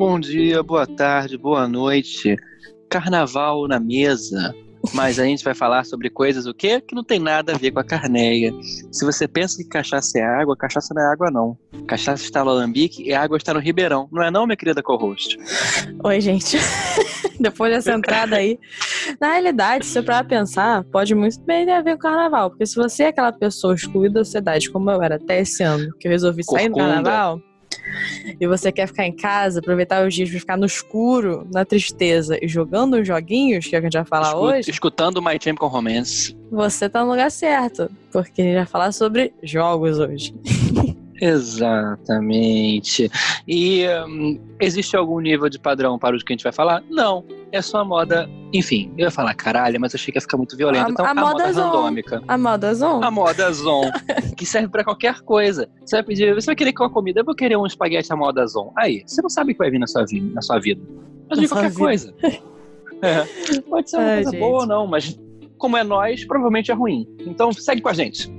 Bom dia, boa tarde, boa noite. Carnaval na mesa. Mas a gente vai falar sobre coisas o quê? Que não tem nada a ver com a carneia. Se você pensa que cachaça é água, cachaça não é água, não. Cachaça está no alambique e a água está no ribeirão. Não é não, minha querida co-host? Oi, gente. Depois dessa entrada aí. Na realidade, se para pensar, pode muito bem ter a ver com o carnaval. Porque se você é aquela pessoa excluída da sociedade, como eu era até esse ano, que eu resolvi sair do Corcunda. carnaval, e você quer ficar em casa, aproveitar os dias pra ficar no escuro, na tristeza e jogando os joguinhos, que é o que a gente vai falar Escu- hoje, Escutando My Chemical Romance. você tá no lugar certo. Porque a gente vai falar sobre jogos hoje. Exatamente. E hum, existe algum nível de padrão para o que a gente vai falar? Não. É só a moda. Enfim, eu ia falar caralho, mas achei que ia ficar muito violento. A- então, a a, moda, moda zon. randômica. A moda Zon. A moda Zon, que serve pra qualquer coisa. Você vai pedir, você vai querer com a comida, eu vou querer um espaguete à moda Zon. Aí, você não sabe o que vai vir na sua, vi- na sua vida. Mas Na de sua qualquer vida. coisa. É. Pode ser uma Ai, coisa gente. boa ou não, mas como é nós, provavelmente é ruim. Então segue com a gente.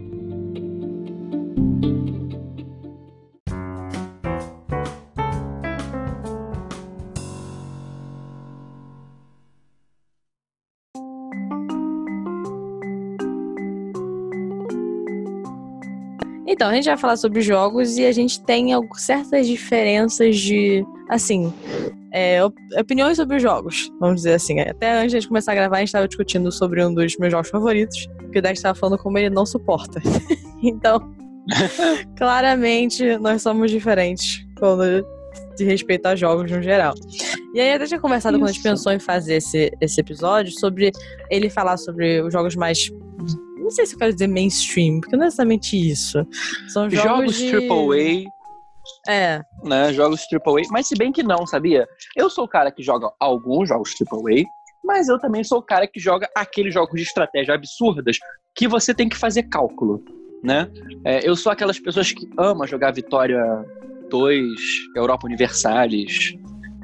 Então, a gente vai falar sobre jogos e a gente tem certas diferenças de, assim, é, op- opiniões sobre os jogos, vamos dizer assim. Até antes de a gente começar a gravar, a gente estava discutindo sobre um dos meus jogos favoritos, que o Dex estava falando como ele não suporta. então, claramente, nós somos diferentes quando de respeito a jogos no geral. E aí, até tinha conversado quando a gente Isso. pensou em fazer esse, esse episódio sobre ele falar sobre os jogos mais. Não sei se eu quero dizer mainstream, porque não é exatamente isso. São jogos, Jogos de... AAA, É, né? Jogos AAA, mas se bem que não, sabia? Eu sou o cara que joga alguns jogos AAA, mas eu também sou o cara que joga aqueles jogos de estratégia absurdas que você tem que fazer cálculo, né? É, eu sou aquelas pessoas que amam jogar Vitória 2, Europa Universalis,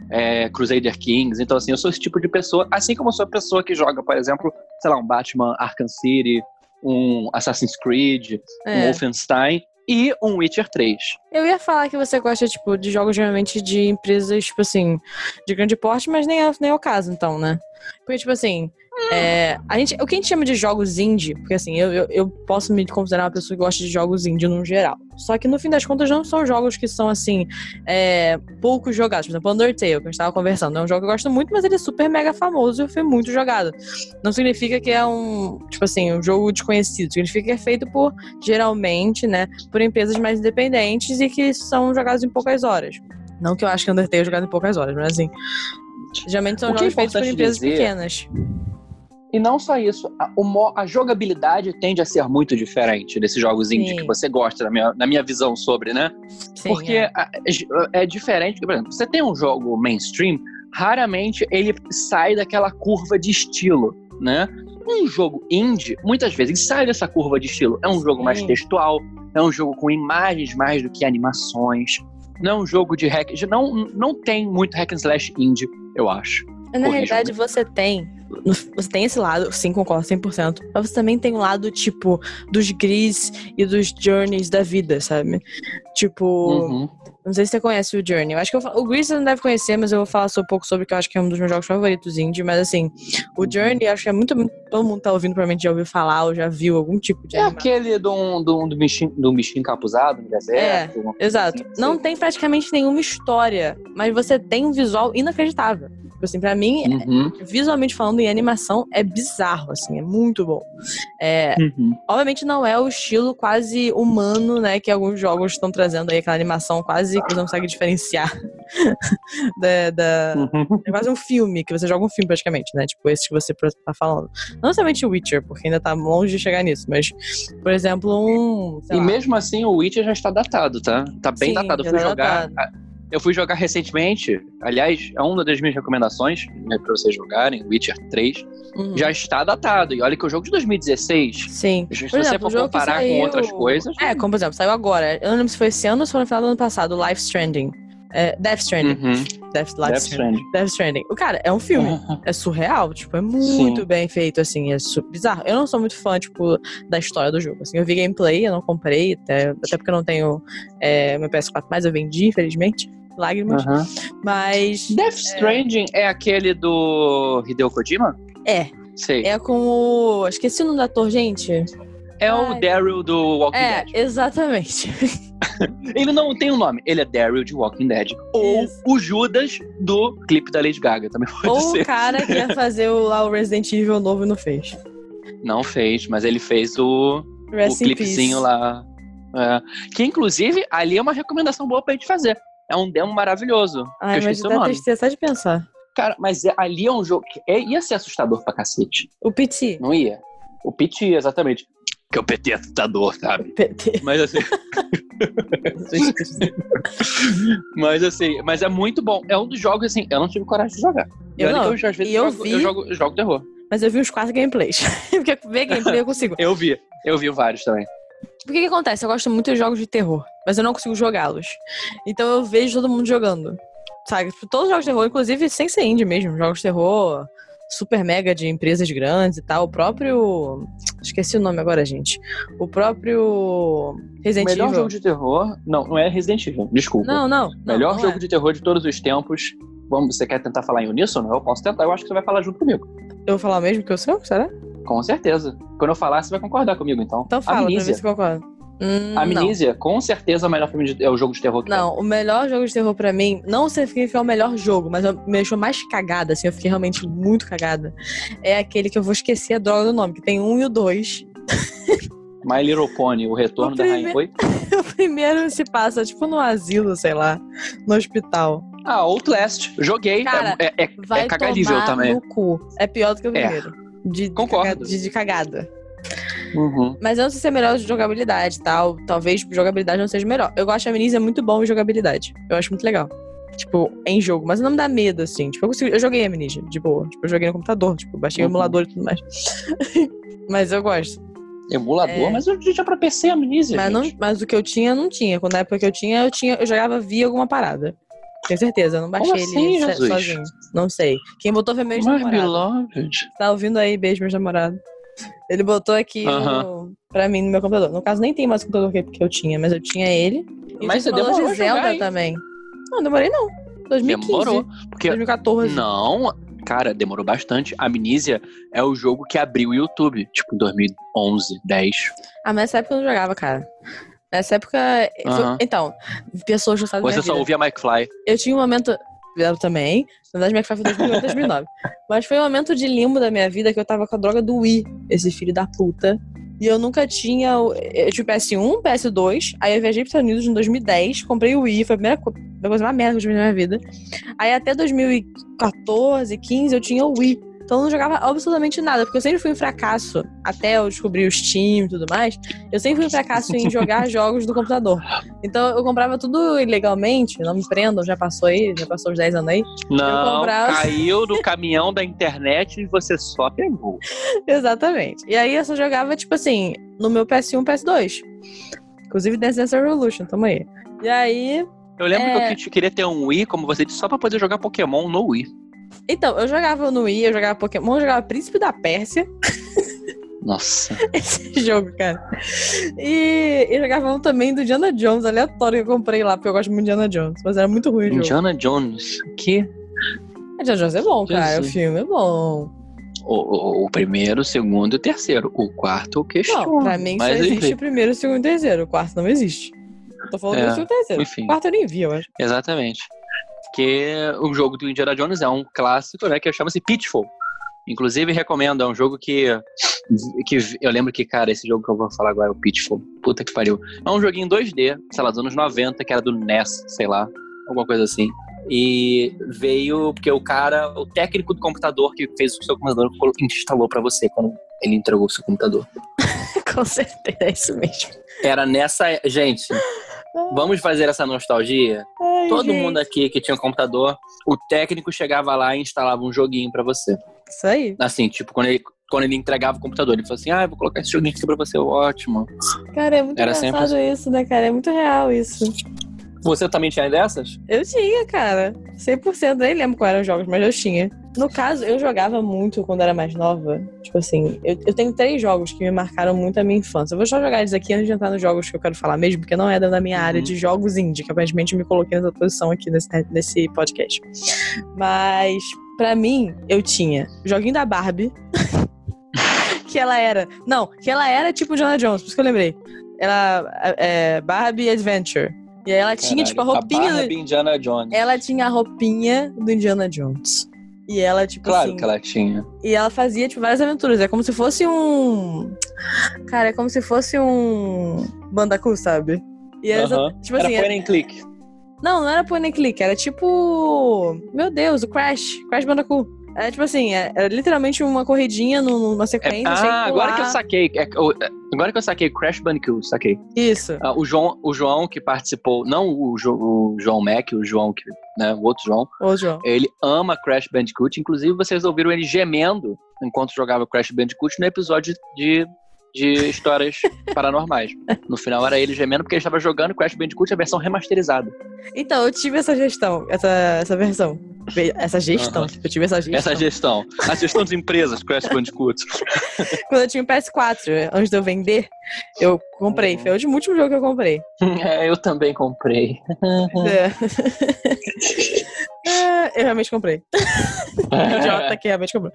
é, Crusader Kings. Então, assim, eu sou esse tipo de pessoa, assim como eu sou a pessoa que joga, por exemplo, sei lá, um Batman Arkham City, um Assassin's Creed, um é. Wolfenstein e um Witcher 3. Eu ia falar que você gosta, tipo, de jogos geralmente de empresas, tipo assim, de grande porte, mas nem é, nem é o caso, então, né? Porque, tipo assim, é, a gente, o que a gente chama de jogos indie, porque assim, eu, eu, eu posso me considerar uma pessoa que gosta de jogos indie no geral. Só que no fim das contas não são jogos que são, assim, é, pouco jogados. Por exemplo, Undertale, que a gente tava conversando, é um jogo que eu gosto muito, mas ele é super mega famoso e foi muito jogado. Não significa que é um, tipo assim, um jogo desconhecido. Significa que é feito por, geralmente, né, por empresas mais independentes e que são jogados em poucas horas. Não que eu acho que Undertale é jogado em poucas horas, mas assim. Geralmente são é jogos feitos por empresas dizer- pequenas. E não só isso, a, o a jogabilidade tende a ser muito diferente desses jogos indie Sim. que você gosta, na minha, na minha visão sobre, né? Sim, Porque é. a- é, diferente. Por exemplo, você tem um jogo mainstream, raramente ele sai daquela curva de estilo, né? Um jogo indie, muitas vezes, sai dessa curva de estilo. É um jogo mais textual, é um jogo com imagens mais do que animações. Não é um jogo de hack. Não, não tem muito hack and slash indie, eu acho. Na realidade, você tem. Você tem esse lado, sim, concordo 100%. Mas você também tem o lado, tipo, dos gris e dos journeys da vida, sabe? Tipo, Uhum. não sei se você conhece o Journey. Eu acho que eu, o Gris você não deve conhecer, mas eu vou falar só um pouco sobre, que eu acho que é um dos meus jogos favoritos indie. Mas assim, o Journey, acho que é muito. Todo mundo tá ouvindo, provavelmente já ouviu falar ou já viu algum tipo de É aquele do, do, do, bichinho, do bichinho encapuzado no deserto. coisa Exato. assim, Não tem praticamente nenhuma história, mas você tem um visual inacreditável. Tipo assim, pra mim, Uhum, visualmente falando, em animação, é bizarro, assim, é muito bom. É, uhum. obviamente não é o estilo quase humano, né, que alguns jogos estão trazendo aí, aquela animação quase que você não consegue diferenciar da, da- uhum. É quase um filme, que você joga um filme praticamente, né? Tipo, esse que você tá falando. Não somente o Witcher, porque ainda tá longe de chegar nisso, mas, por exemplo, um. E lá, mesmo assim, o Witcher já está datado, tá? Tá bem Sim, datado. Eu fui tá jogar. datado. Eu fui jogar recentemente, aliás, é uma das minhas recomendações né, pra vocês jogarem, Witcher 3, uhum. já está datado. E olha que o jogo de 2016, Sim. se Por você exemplo, for comparar com saiu- outras coisas. É, como por exemplo, saiu agora. Eu não lembro se foi esse ano ou se foi no final do ano passado, Life Stranding. É, Death Stranding. Uhum. Death, Death Stranding. Stranding. Death Stranding. O cara, é um filme. É surreal, tipo, é muito Sim. bem feito, assim, é bizarro. Eu não sou muito fã, tipo, da história do jogo, assim, eu vi gameplay, eu não comprei, até, até porque eu não tenho é, meu PS4 mais, eu vendi, infelizmente. lágrimas. Aham. Mas Death Stranding é. aquele do Hideo Kojima? é, Sei. é com o. Esqueci o nome do ator, gente. É o Ai. Daryl do Walking É, Dead. exatamente. Ele não tem um nome, ele é Daryl de Walking Dead. Ou Isso. o Judas do clipe da Lady Gaga, também pode Ou ser. o cara que ia fazer o, lá o Resident Evil novo e não fez. Não fez, mas ele fez o, o Rest clipezinho peace. lá. É. Que inclusive ali é uma recomendação boa pra gente fazer. É um demo maravilhoso. que Ai, eu mas o dá tristeza só de pensar. Cara, mas é- ali é um jogo que é- ia ser assustador pra cacete. O PT. Não ia? O PT, exatamente. Que é o PT assustador, sabe? PT. Mas assim. mas assim, mas é muito bom. É um dos jogos assim, eu não tive coragem de jogar. Eu não. eu, às vezes E eu jogo, vi- eu jogo, eu jogo terror. Mas eu vi uns quatro gameplays. Porque ver gameplay eu consigo. Eu vi. Eu vi vários também. O que, que acontece? Eu gosto muito de jogos de terror, mas eu não consigo jogá-los. Então eu vejo todo mundo jogando. Sabe? Tipo, Todos os jogos de terror, inclusive sem ser indie mesmo. Jogos de terror super mega de empresas grandes e tal. O próprio. Esqueci o nome agora, gente. O próprio. O Resident melhor Evil. jogo de terror. Não, não é Resident Evil. Desculpa. Não, não. não, melhor não jogo é. de terror de todos os tempos. Vamos, você quer tentar falar em uníssono? Eu posso tentar. Eu acho que você vai falar junto comigo. Eu vou falar mesmo que eu sou? Será? Com certeza. Quando eu falar, você vai concordar comigo, então. Então fala, pra ver se concorda. Hum, não. Com certeza é o melhor filme de, é o jogo de terror que Não, o melhor jogo de terror pra mim, não significa o melhor jogo, mas eu- me deixou mais cagada, assim, eu fiquei realmente muito cagada. É aquele que eu vou esquecer a droga do nome, que tem um e o dois. tem. My Little Pony, o retorno O da Rainha. prime- Oi? O primeiro se passa, tipo, no asilo, sei lá, no hospital. Ah, Outlast. Joguei. Cara, é, é, é, Vai é cagalível tomar também. no cu. É pior do que o É. primeiro. De, de Concordo. De, de cagada. Uhum. Mas eu não sei se é melhor de jogabilidade e tal. Talvez jogabilidade não seja melhor. Eu gosto de Amnesia muito bom em jogabilidade. Eu acho muito legal. Tipo, em jogo. Mas não me dá medo, assim. Tipo, eu, consigo- eu joguei Amnesia, de boa. Tipo, eu joguei no computador. Tipo, baixei o Uhum. emulador e tudo mais. mas eu gosto. Emulador, É. mas eu tinha pra PC Amnesia. Mas, não, mas o que eu tinha, não tinha. Quando na época que eu tinha, eu tinha, eu jogava via alguma parada. Tenho certeza, eu não baixei assim, ele Jesus? sozinho. Não sei. Quem botou foi meu My namorado. beloved. Tá ouvindo aí, beijo, meu namorado. Ele botou aqui Aham. no, pra mim no meu computador. No caso, nem tem mais computador que, eu tinha, mas eu tinha ele. E Mas você demorou de jogar, Zelda hein? também. Não, demorei não. 2015. Demorou. Porque 2014. Não, cara, demorou bastante. Amnesia é o jogo que abriu o YouTube, tipo 2011, 10. Ah, mas nessa época eu não jogava, cara. Nessa época. foi- Aham. Então, pessoas gostavam Você só vida. ouvia Mike Fly. Eu tinha um momento. Também. Na verdade, minha foi 2008, 2009. Mas foi um momento de limbo da minha vida que eu tava com a droga do Wii, esse filho da puta. E eu nunca tinha. o- Eu tive PS1, PS2. Aí eu viajei para os Estados Unidos em 2010, comprei o Wii, foi a primeira coisa mais merda que eu tive na minha vida. Aí até 2014, 15 eu tinha o Wii. Então eu não jogava absolutamente nada, porque eu sempre fui um fracasso, até eu descobrir o Steam e tudo mais. Eu sempre fui um fracasso em jogar jogos do computador. Então eu comprava tudo ilegalmente, não me prendam, já passou aí, já passou os 10 anos aí. Não, comprava- caiu no caminhão da internet e você só pegou. Exatamente. E aí eu só jogava, tipo assim, no meu PS1, PS2. Inclusive Dance Dance Revolution, tamo aí. E aí. Eu lembro É. que eu queria ter um Wii, como você disse, só pra poder jogar Pokémon no Wii. Então, eu jogava no Wii, eu jogava Pokémon, eu jogava Príncipe da Pérsia, Nossa. esse jogo, cara. E eu jogava um também do Indiana Jones, aleatório, que eu comprei lá, porque eu gosto muito de Indiana Jones. Mas era muito ruim o jogo. Indiana Jones. Que? Indiana Jones é bom, cara. Jesus. O filme é bom. O, o- o primeiro, o segundo e o terceiro. O quarto eu questiono. Não, pra mim só mas existe enfim. o primeiro, o segundo e o terceiro. O quarto não existe. Eu tô falando É, do segundo e terceiro. enfim. O quarto eu nem vi, eu acho. Exatamente. Que o jogo do Indiana Jones é um clássico, né? Que chama-se Pitfall. Inclusive, recomendo. É um jogo que, que. Eu lembro que, cara, esse jogo que eu vou falar agora é o Pitfall. Puta que pariu. É um joguinho 2D, sei lá, dos anos 90, que era do NES, sei lá. Alguma coisa assim. E veio porque o cara, o técnico do computador que fez o seu computador, instalou pra você quando ele entregou o seu computador. Com certeza, é isso mesmo. Era nessa. Gente, vamos fazer essa nostalgia? Ai, Todo gente. mundo aqui que tinha um computador, o técnico chegava lá e instalava um joguinho pra você. Isso aí. Assim, tipo, quando ele, quando ele entregava o computador, ele falou assim: Ah, vou colocar esse joguinho aqui pra você, ótimo. Cara, é muito Era sempre engraçado isso, né, cara? É muito real isso. Você também tinha dessas? Eu tinha, cara. 100%. Nem lembro quais eram os jogos, mas eu tinha. No caso, eu jogava muito quando era mais nova. Tipo assim, eu, eu tenho três jogos que me marcaram muito a minha infância. Eu vou só jogar eles aqui antes de entrar nos jogos que eu quero falar mesmo, porque não é da minha área Uhum. de jogos indie, que aparentemente eu me coloquei nessa posição aqui nesse, nesse podcast. Mas, pra mim, eu tinha joguinho da Barbie. que ela era. Não, que ela era tipo Jonah Jones, por isso que eu lembrei. Ela é Barbie Adventure. E aí ela tinha, tipo, a roupinha. do- Barbie Indiana Jones. ela tinha a roupinha do Indiana Jones. E ela, tipo Claro assim. que ela tinha. E ela fazia, tipo, várias aventuras. É como se fosse um. Cara, é como se fosse um. Bandacu, sabe? E era, Aham. tipo Era assim. point and click. Não, não era point and click, era tipo. Meu Deus, o Crash. Crash Bandacu. Era tipo assim, é- era literalmente uma corridinha num- numa É- sequência. que ah, agora que eu saquei. é, o- é, agora que eu saquei Crash Bandicoot, saquei. Isso. Ah, o, João, o João que participou, não o, Jo- o João Mac, o João que, né, o outro João, Ô, João. ele ama Crash Bandicoot. Inclusive, vocês ouviram ele gemendo enquanto jogava Crash Bandicoot no episódio de, de histórias paranormais. No final era ele gemendo porque ele estava jogando Crash Bandicoot a versão remasterizada. Então, eu tive essa gestão, essa, essa versão. Essa gestão, tipo, eu tive essa gestão. Essa gestão. A gestão das empresas, Crash Bandicoot. Quando eu tinha o PS4, antes de eu vender, eu comprei. Uhum. Foi o último, último jogo que eu comprei. É, eu também comprei. É. É, eu realmente comprei. Idiota que realmente comprou.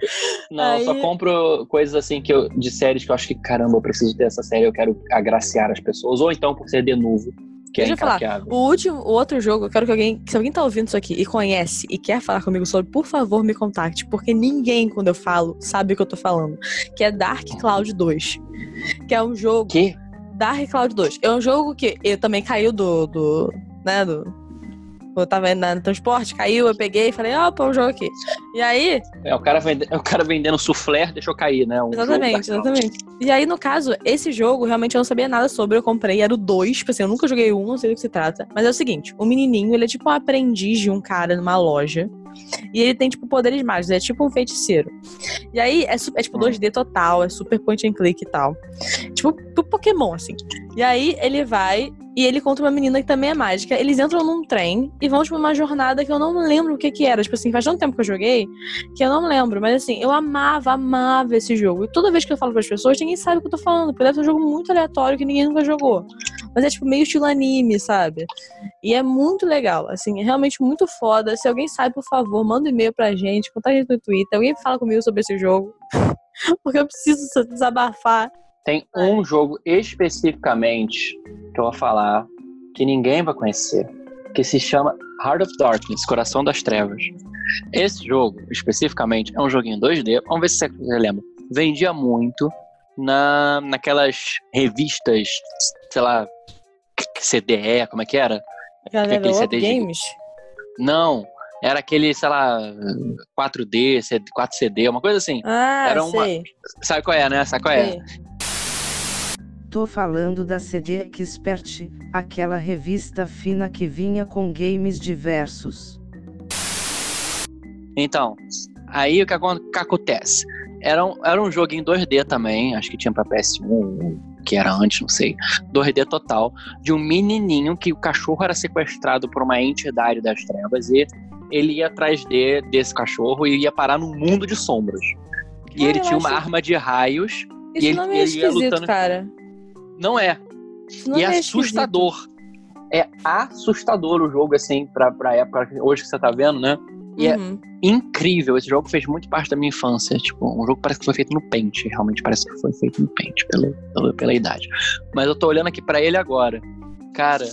Não, eu só Aí- compro coisas assim que eu, de séries que eu acho que, caramba, eu preciso ter essa série, eu quero agraciar as pessoas. Ou então por ser de novo, que é Deixa eu falar. O último, o outro jogo, eu quero que alguém, se alguém tá ouvindo isso aqui e conhece e quer falar comigo sobre, por favor, me contacte, porque ninguém, quando eu falo, sabe o que eu tô falando. Que é Dark Cloud 2. Que é um jogo. Que? Dark Cloud 2. É um jogo que eu também caiu do. do né, do. Eu tava indo no transporte, caiu, eu peguei e falei, opa, um jogo aqui. E aí, É o cara, vende, é o cara vendendo soufflé, deixou cair, né? Um Exatamente, exatamente. E aí, no caso, esse jogo realmente eu não sabia nada sobre, eu comprei, era o 2, tipo assim, eu nunca joguei o 1, um, não sei do que se trata. Mas é o seguinte, o menininho, ele é tipo um aprendiz de um cara numa loja. E ele tem, tipo, poderes mágicos, é tipo um feiticeiro. E aí, é, é tipo 2D total, é super point and click e tal. Tipo, pro Pokémon, assim. E aí, ele vai e ele conta uma menina que também é mágica. Eles entram num trem e vão, tipo, numa jornada que eu não lembro o que que era. Tipo assim, faz tanto tempo que eu joguei que eu não lembro. Mas assim, eu amava, amava esse jogo. E toda vez que eu falo pras pessoas, ninguém sabe o que eu tô falando. Porque deve ser um jogo muito aleatório que ninguém nunca jogou. Mas é, tipo, meio estilo anime, sabe? E é muito legal. Assim, é realmente muito foda. Se alguém sabe, por favor, manda um e-mail pra gente, conta a gente no Twitter. Alguém fala comigo sobre esse jogo. Porque eu preciso desabafar. Tem um jogo especificamente que eu vou falar que ninguém vai conhecer, que se chama Heart of Darkness, Coração das Trevas. Esse jogo, especificamente, é um joguinho 2D. Vamos ver se você lembra. Vendia muito na, naquelas revistas, sei lá, CDE, como é que era? Galera, CD de- Games. Não, era aquele, sei lá, 4D, 4CD, uma coisa assim. Ah, Era uma- sei. Sabe qual é, né? Sabe qual é? sei. Tô falando da CD Expert, aquela revista fina que vinha com games diversos. Então, aí o que, acon- que acontece? Era um, era um jogo em 2D também, acho que tinha pra PS1, que era antes, não sei. 2D total, de um menininho que o cachorro era sequestrado por uma entidade das trevas e ele ia atrás de, desse cachorro e ia parar num mundo de sombras. E Cara, ele tinha uma acho- arma de raios. Isso E ele- não é ele ia esquisito, lutando- cara. Não é, não e é é esquisito. assustador. É assustador o jogo, assim, pra, pra época hoje que você tá vendo, né? E é Uhum. incrível. Esse jogo fez muito parte da minha infância. Tipo, um jogo que parece que foi feito no Paint. Realmente parece que foi feito no Paint, pela, pela, pela idade. Mas eu tô olhando aqui pra ele agora. Cara,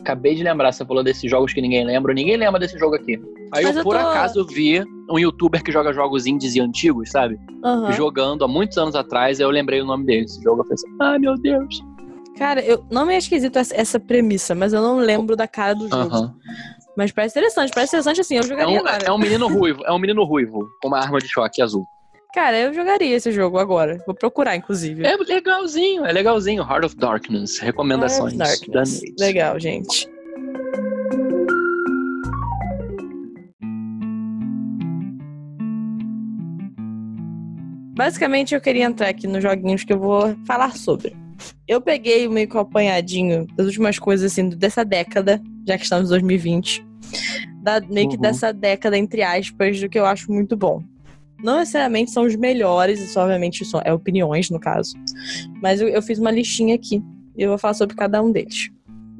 acabei de lembrar, você falou desses jogos que ninguém lembra. Ninguém lembra desse jogo aqui. Aí eu, eu por tô- acaso, vi um youtuber que joga jogos indies e antigos, sabe? Aham. Jogando há muitos anos atrás. Aí eu lembrei o nome dele. Esse jogo eu pensei, ai meu Deus. Cara, eu não me é esquisito essa, premissa, mas eu não lembro da cara do jogo. Aham. Mas parece interessante, parece interessante assim, eu É jogaria um, agora. é um menino ruivo. É um menino ruivo. Com uma arma de choque azul. Cara, eu jogaria esse jogo agora. Vou procurar, inclusive. É legalzinho, é legalzinho. Heart of Darkness, recomendações Heart of da Darkness. Nate. Legal, gente. Basicamente, eu queria entrar aqui nos joguinhos que eu vou falar sobre. Eu peguei meio que um apanhadinho das últimas coisas assim dessa década, já que estamos em 2020. da, meio que Uhum. dessa década, entre aspas, do que eu acho muito bom. Não necessariamente são os melhores, isso obviamente são, é opiniões, no caso. Mas eu, eu fiz uma listinha aqui e eu vou falar sobre cada um deles.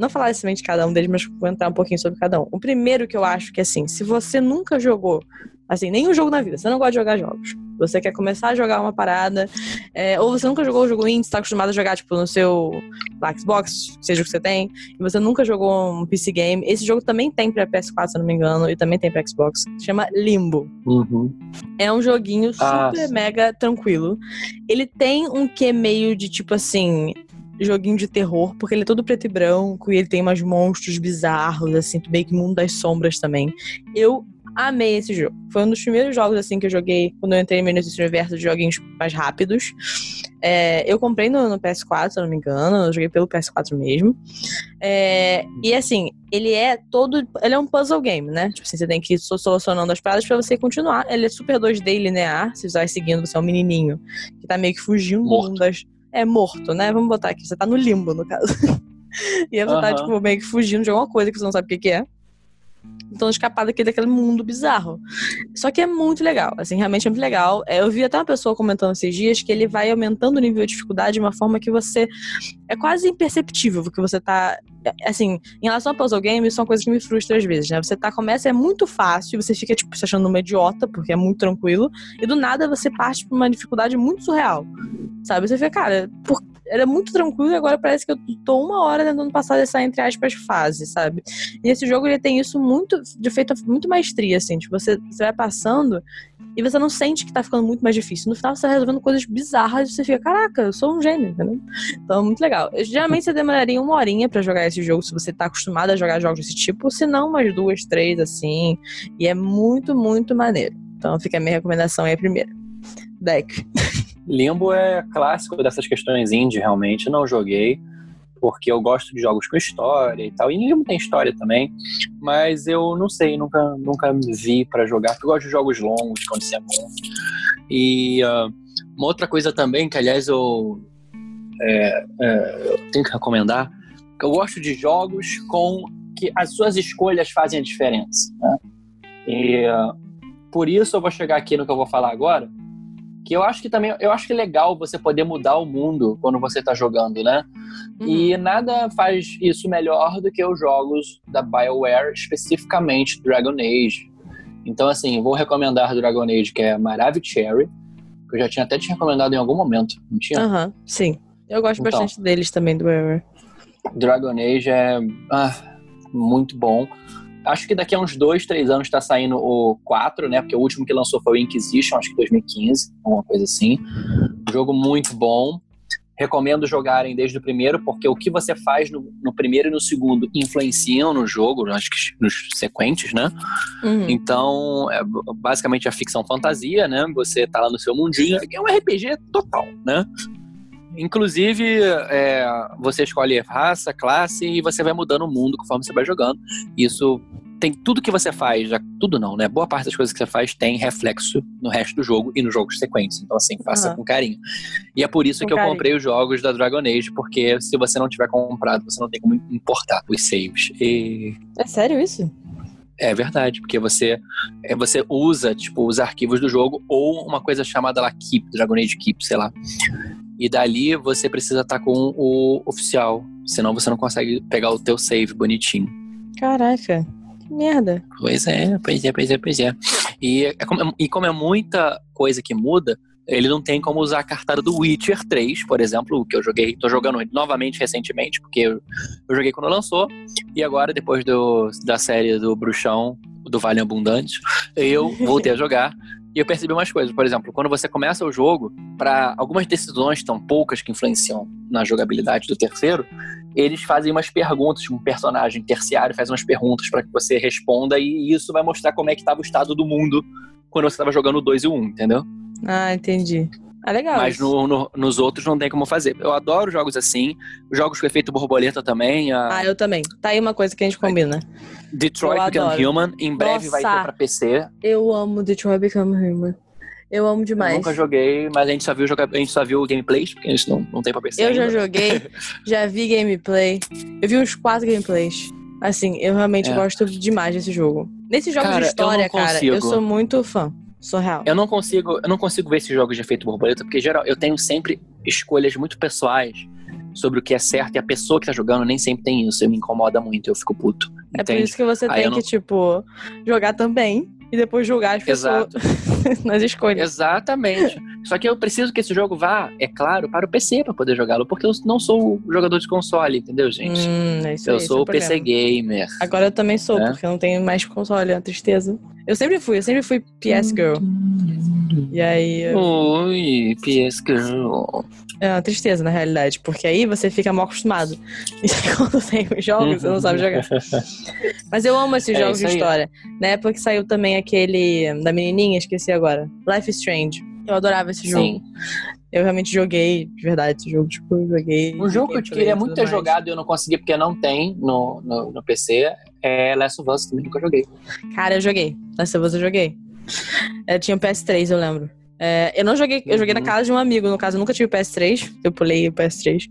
Não falar necessariamente cada um deles, mas vou entrar um pouquinho sobre cada um. O primeiro que eu acho que, assim, se você nunca jogou, assim, nenhum jogo na vida, você não gosta de jogar jogos, você quer começar a jogar uma parada, é, ou você nunca jogou o jogo indie, você tá acostumado a jogar, tipo, no seu Xbox, seja o que você tem, e você nunca jogou um PC game, esse jogo também tem pra PS4, se eu não me engano, e também tem pra Xbox. Chama Limbo. Uhum. É um joguinho Ah, super sim. mega tranquilo. Ele tem um quê meio de tipo assim. Joguinho de terror, porque ele é todo preto e branco e ele tem umas monstros bizarros, assim, meio que mundo das sombras também. Eu amei esse jogo. Foi um dos primeiros jogos, assim, que eu joguei quando eu entrei nesse universo de joguinhos mais rápidos. É, eu comprei no, no PS4, se eu não me engano, eu joguei pelo PS4 mesmo. É, e assim, ele é todo. Ele é um puzzle game, né? Tipo assim, você tem que ir so- solucionando as paradas pra você continuar. Ele é super 2D linear. Se você vai seguindo, você é um menininho que tá meio que fugindo do Morto. mundo das. É morto, né? Vamos botar aqui. Você tá no limbo, no caso. e aí você tá, tipo, meio que fugindo de alguma coisa que você não sabe o que, que é. Então, escapar daqui daquele mundo bizarro. Só que é muito legal, assim, realmente é muito legal. É, eu vi até uma pessoa comentando esses dias que ele vai aumentando o nível de dificuldade de uma forma que você. É quase imperceptível porque você tá. Assim, em relação a puzzle games, são coisas que me frustram às vezes, né? Você tá, começa, é muito fácil, você fica, tipo, se achando uma idiota, porque é muito tranquilo, e do nada você parte pra uma dificuldade muito surreal. Sabe? Você fica, cara, por- era muito tranquilo e agora parece que eu tô uma hora tentando passar dessa, entre aspas, fase, sabe? E esse jogo ele tem isso muito, de feito muito maestria, assim. Tipo, você, você vai passando e você não sente que tá ficando muito mais difícil. No final você tá resolvendo coisas bizarras e você fica, caraca, eu sou um gênio, entendeu? Então é muito legal. Geralmente você demoraria uma horinha pra jogar esse jogo se você tá acostumado a jogar jogos desse tipo, se não umas duas, três, assim. E é muito, muito maneiro. Então fica a minha recomendação aí a primeira. Deck. Limbo é clássico dessas questões indie, realmente. Não joguei, porque eu gosto de jogos com história e tal. E Limbo tem história também, mas eu não sei, nunca, nunca vi pra jogar. porque Eu gosto de jogos longos, quando isso é bom. E ah, uma outra coisa também, que aliás eu, é, é, eu tenho que recomendar, que eu gosto de jogos com que as suas escolhas fazem a diferença. Né? E ah, por isso eu vou chegar aqui no que eu vou falar agora que eu acho que também eu acho que é legal você poder mudar o mundo quando você tá jogando, né? E nada faz isso melhor do que os jogos da BioWare, especificamente Dragon Age. Então, assim, vou recomendar Dragon Age, que é Maravicherry, que eu já tinha até te recomendado em algum momento, não tinha? Aham, sim. Eu gosto Então. bastante deles também, do BioWare. Dragon Age é ah, muito bom. Acho que daqui a uns dois, três anos tá saindo o 4, né? Porque o último que lançou foi o Inquisition, acho que 2015, alguma coisa assim. Jogo muito bom. Recomendo jogarem desde o primeiro, porque o que você faz no, no primeiro e no segundo influenciam no jogo, acho que nos sequentes, né? Uhum. Então, é basicamente a ficção fantasia, né? Você tá lá no seu mundinho. É um RPG total, né? Inclusive, é, você escolhe raça, classe e você vai mudando o mundo conforme você vai jogando. Isso tem tudo que você faz, já, tudo não, né? Boa parte das coisas que você faz tem reflexo no resto do jogo e nos jogos sequentes. Então, assim, faça Aham. com carinho. E é por isso Com que eu carinho. comprei os jogos da Dragon Age, porque se você não tiver comprado, você não tem como importar os saves. E É sério isso? é verdade, porque você é, você usa tipo os arquivos do jogo ou uma coisa chamada lá Keep, Dragon Age Keep, sei lá. E dali você precisa estar com o oficial, senão você não consegue pegar o teu save bonitinho. Caraca. Que merda. Pois é, pois é, pois é, pois é. E, é como, e como é muita coisa que muda, ele não tem como usar a cartada do Witcher 3, por exemplo, que eu joguei, tô jogando novamente recentemente, porque eu, eu joguei quando lançou, e agora, depois do, da série do Bruxão, do Vale Abundante, eu voltei a jogar. E eu percebi umas coisas, por exemplo, quando você começa o jogo, para algumas decisões tão poucas que influenciam na jogabilidade do terceiro, eles fazem umas perguntas, um personagem terciário faz umas perguntas para que você responda e isso vai mostrar como é que estava o estado do mundo quando você estava jogando o 2 e o 1, entendeu? Ah, entendi. Ah, legal. Mas no- no- nos outros não tem como fazer. Eu adoro jogos assim, jogos com efeito borboleta também, a Ah, eu também. Tá aí uma coisa que a gente combina. Detroit eu Become adoro. Human, em breve vai ter Nossa. pra PC. Eu amo Detroit Become Human. Eu amo demais. Eu nunca joguei, mas a gente só viu, a gente só viu gameplays, porque a gente não, não tem pra PC Eu já ainda. joguei, já vi gameplay. Eu vi uns quatro gameplays. Assim, eu realmente É. gosto demais desse jogo. Nesses jogos Cara, de eu história, não cara, eu sou muito fã. Sou real. Eu não consigo, eu não consigo ver esses jogos de efeito borboleta, porque geral, eu tenho sempre escolhas muito pessoais sobre o que é certo e a pessoa que tá jogando nem sempre tem isso. E me incomoda muito, eu fico puto. É por isso que você Aí tem não- que, tipo, jogar também e depois julgar as pessoas nas escolhas. Exatamente. Só que eu preciso que esse jogo vá, é claro, para o PC para poder jogá-lo, porque eu não sou jogador de console, entendeu, gente? Hum, é isso eu aí, esse é sou o PC problema. gamer. Agora eu também sou, É? porque eu não tenho mais console, é uma tristeza. Eu sempre fui, eu sempre fui PS Girl. E aí eu- Oi, PS Girl. é uma tristeza, na realidade, porque aí você fica mal acostumado. E quando tem os jogos, você não sabe jogar. Mas eu amo esses É jogos de história. Na época que saiu também aquele da menininha, esqueci agora. Life is Strange. Eu adorava esse jogo. Sim. Eu realmente joguei, de verdade, esse jogo. Tipo, eu joguei. Um jogo que eu queria muito ter mais. jogado e eu não consegui porque não tem no, no, no PC é Last of Us, também nunca joguei. Cara, eu joguei. Last of Us eu joguei. É, tinha o PS3, eu lembro. É, eu não joguei, eu joguei na Uhum. casa de um amigo, no caso, eu nunca tive o PS3, eu pulei o PS3,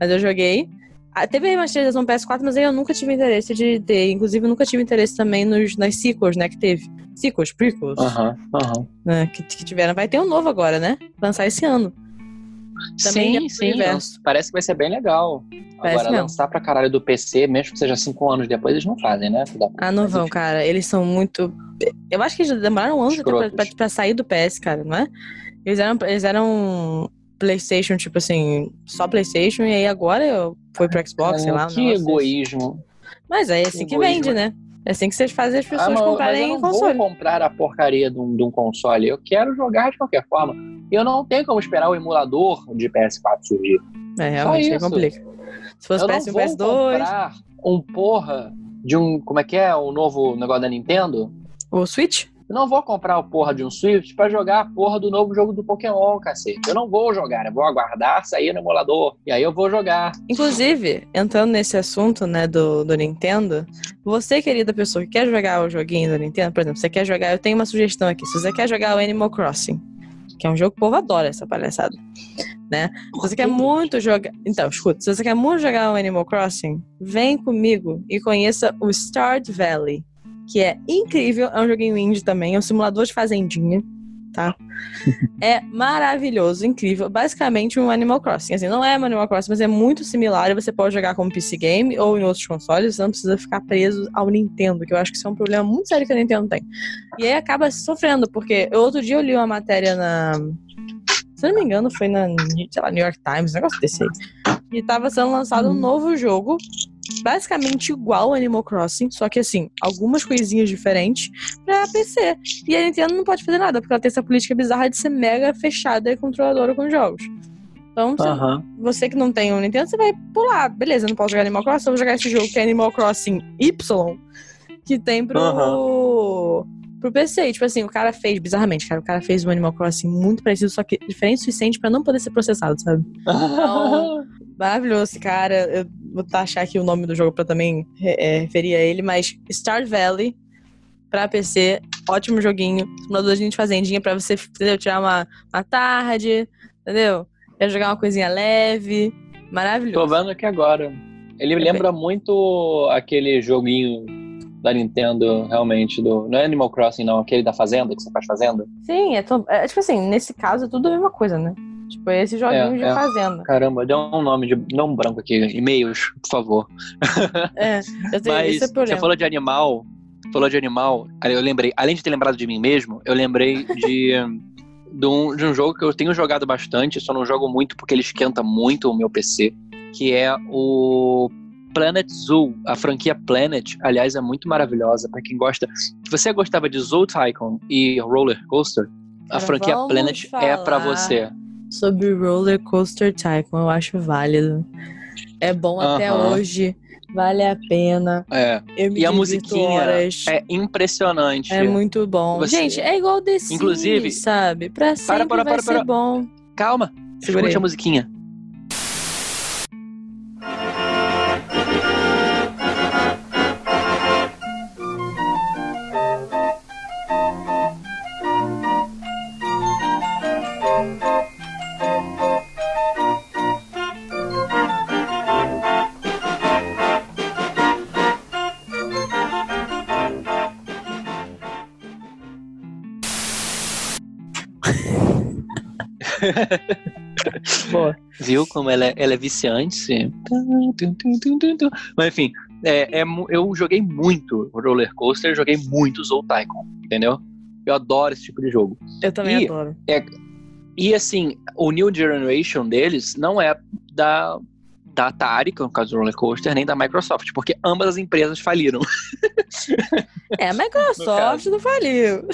mas eu joguei. Ah, teve a remasterização PS4, mas aí eu nunca tive interesse de ter. Inclusive, eu nunca tive interesse também nos, nas sequels, né, que teve. Sequels, prequels, Aham, aham. né, que, que tiveram. Vai ter um novo agora, né? Lançar esse ano. Também é Sim, do sim. universo. Parece que vai ser bem legal. Parece Agora, mesmo. lançar pra caralho do PC, mesmo que seja cinco anos depois, eles não fazem, né? Ah, não vão, cara. Eles são muito. Eu acho que eles demoraram anos até pra, pra- pra sair do PS, cara, não é? Eles eram, eles eram PlayStation, tipo assim, só PlayStation, e aí agora eu foi pro Xbox, sei lá. um que egoísmo. Mas é assim que egoísmo. vende, né? É assim que vocês fazem as pessoas Ah, mas- comprarem mas eu não console. vou comprar a porcaria de um, de um console. Eu quero jogar de qualquer forma. E eu não tenho como esperar o emulador de PS4 surgir. É, realmente, é isso. complica. Se fosse eu não PS1, vou PS2, comprar um porra de um... Como é que é? O novo negócio da Nintendo? o Switch? Eu não vou comprar a porra de um Switch pra jogar a porra do novo jogo do Pokémon, cacete. Eu não vou jogar, eu vou aguardar sair no emulador. E aí eu vou jogar. Inclusive, entrando nesse assunto, né, do, do Nintendo, você, querida pessoa que quer jogar o joguinho do Nintendo, por exemplo, você quer jogar, eu tenho uma sugestão aqui. Se você quer jogar o Animal Crossing, que é um jogo que o povo adora essa palhaçada, né? Se você quer muito jogar. Então, escuta, se você quer muito jogar o Animal Crossing, vem comigo e conheça o Start Valley, que é incrível, é um joguinho indie também, é um simulador de fazendinha. Tá? É maravilhoso, incrível. Basicamente um Animal Crossing. Assim, não é um Animal Crossing, mas é muito similar. Você pode jogar como PC game ou em outros consoles. Você não precisa ficar preso ao Nintendo, que eu acho que isso é um problema muito sério que a Nintendo tem. E aí acaba sofrendo, porque eu, outro dia eu li uma matéria na. Se não me engano, foi na sei lá, New York Times, um negócio desse aí. E tava sendo lançado um novo jogo, basicamente igual ao Animal Crossing, só que assim, algumas coisinhas diferentes pra PC. E a Nintendo não pode fazer nada, porque ela tem essa política bizarra de ser mega fechada e controladora com jogos. Então, você, que não tem um Nintendo, você vai pular. Beleza, eu não posso jogar Animal Crossing, eu vou jogar esse jogo que é Animal Crossing Y, que tem pro. Pro PC, E, tipo assim, o cara fez, bizarramente, cara, o cara fez um Animal Crossing muito parecido, só que diferente o suficiente pra não poder ser processado, sabe? Então, Maravilhoso esse cara. Eu vou taxar aqui o nome do jogo pra também é, referir a ele, mas Star Valley pra PC, ótimo joguinho. Simulador de fazendinha pra você entendeu? tirar uma, uma tarde, entendeu? Quer jogar uma coisinha leve. Tô Maravilhoso. vendo aqui agora. Ele lembra muito aquele joguinho da Nintendo, realmente, do. Não é Animal Crossing, não, aquele da Fazenda, que você faz fazenda. Sim, é, to- é, tipo assim, nesse caso é tudo a mesma coisa, né? Tipo, esse joguinho É, de é. fazenda. Caramba, deu um nome de. Dá um branco aqui. E-mails, por favor. É, eu tenho, Mas esse é o você problema. falou de animal. Falou de animal. Eu lembrei, além de ter lembrado de mim mesmo, eu lembrei de. De um, de um jogo que eu tenho jogado bastante, só não jogo muito porque ele esquenta muito o meu PC, que é o Planet Zoo, a franquia Planet, aliás, é muito maravilhosa para quem gosta. Se você gostava de Zoo Tycoon e Roller Coaster, a franquia vamos Planet é para falar você. Sobre Roller Coaster Tycoon, eu acho válido. É bom até Aham. hoje. Vale a pena. É, E a musiquinha horas. é impressionante. É muito bom. Você- Gente, é igual The Sims, Inclusive- sabe? Pra sempre para, vai para, ser para. bom. Calma, Segura escute aí. a musiquinha. Viu como ela é, ela é viciante? sim. Mas enfim, é, é eu joguei muito Roller Coaster, joguei muito Soul Tycoon, entendeu? Eu adoro esse tipo de jogo. Eu também Ih, adoro. E assim, o New Generation deles não é da, da Atari, que é o caso do Roller Coaster, nem da Microsoft, porque ambas as empresas faliram. É, a Microsoft não faliu.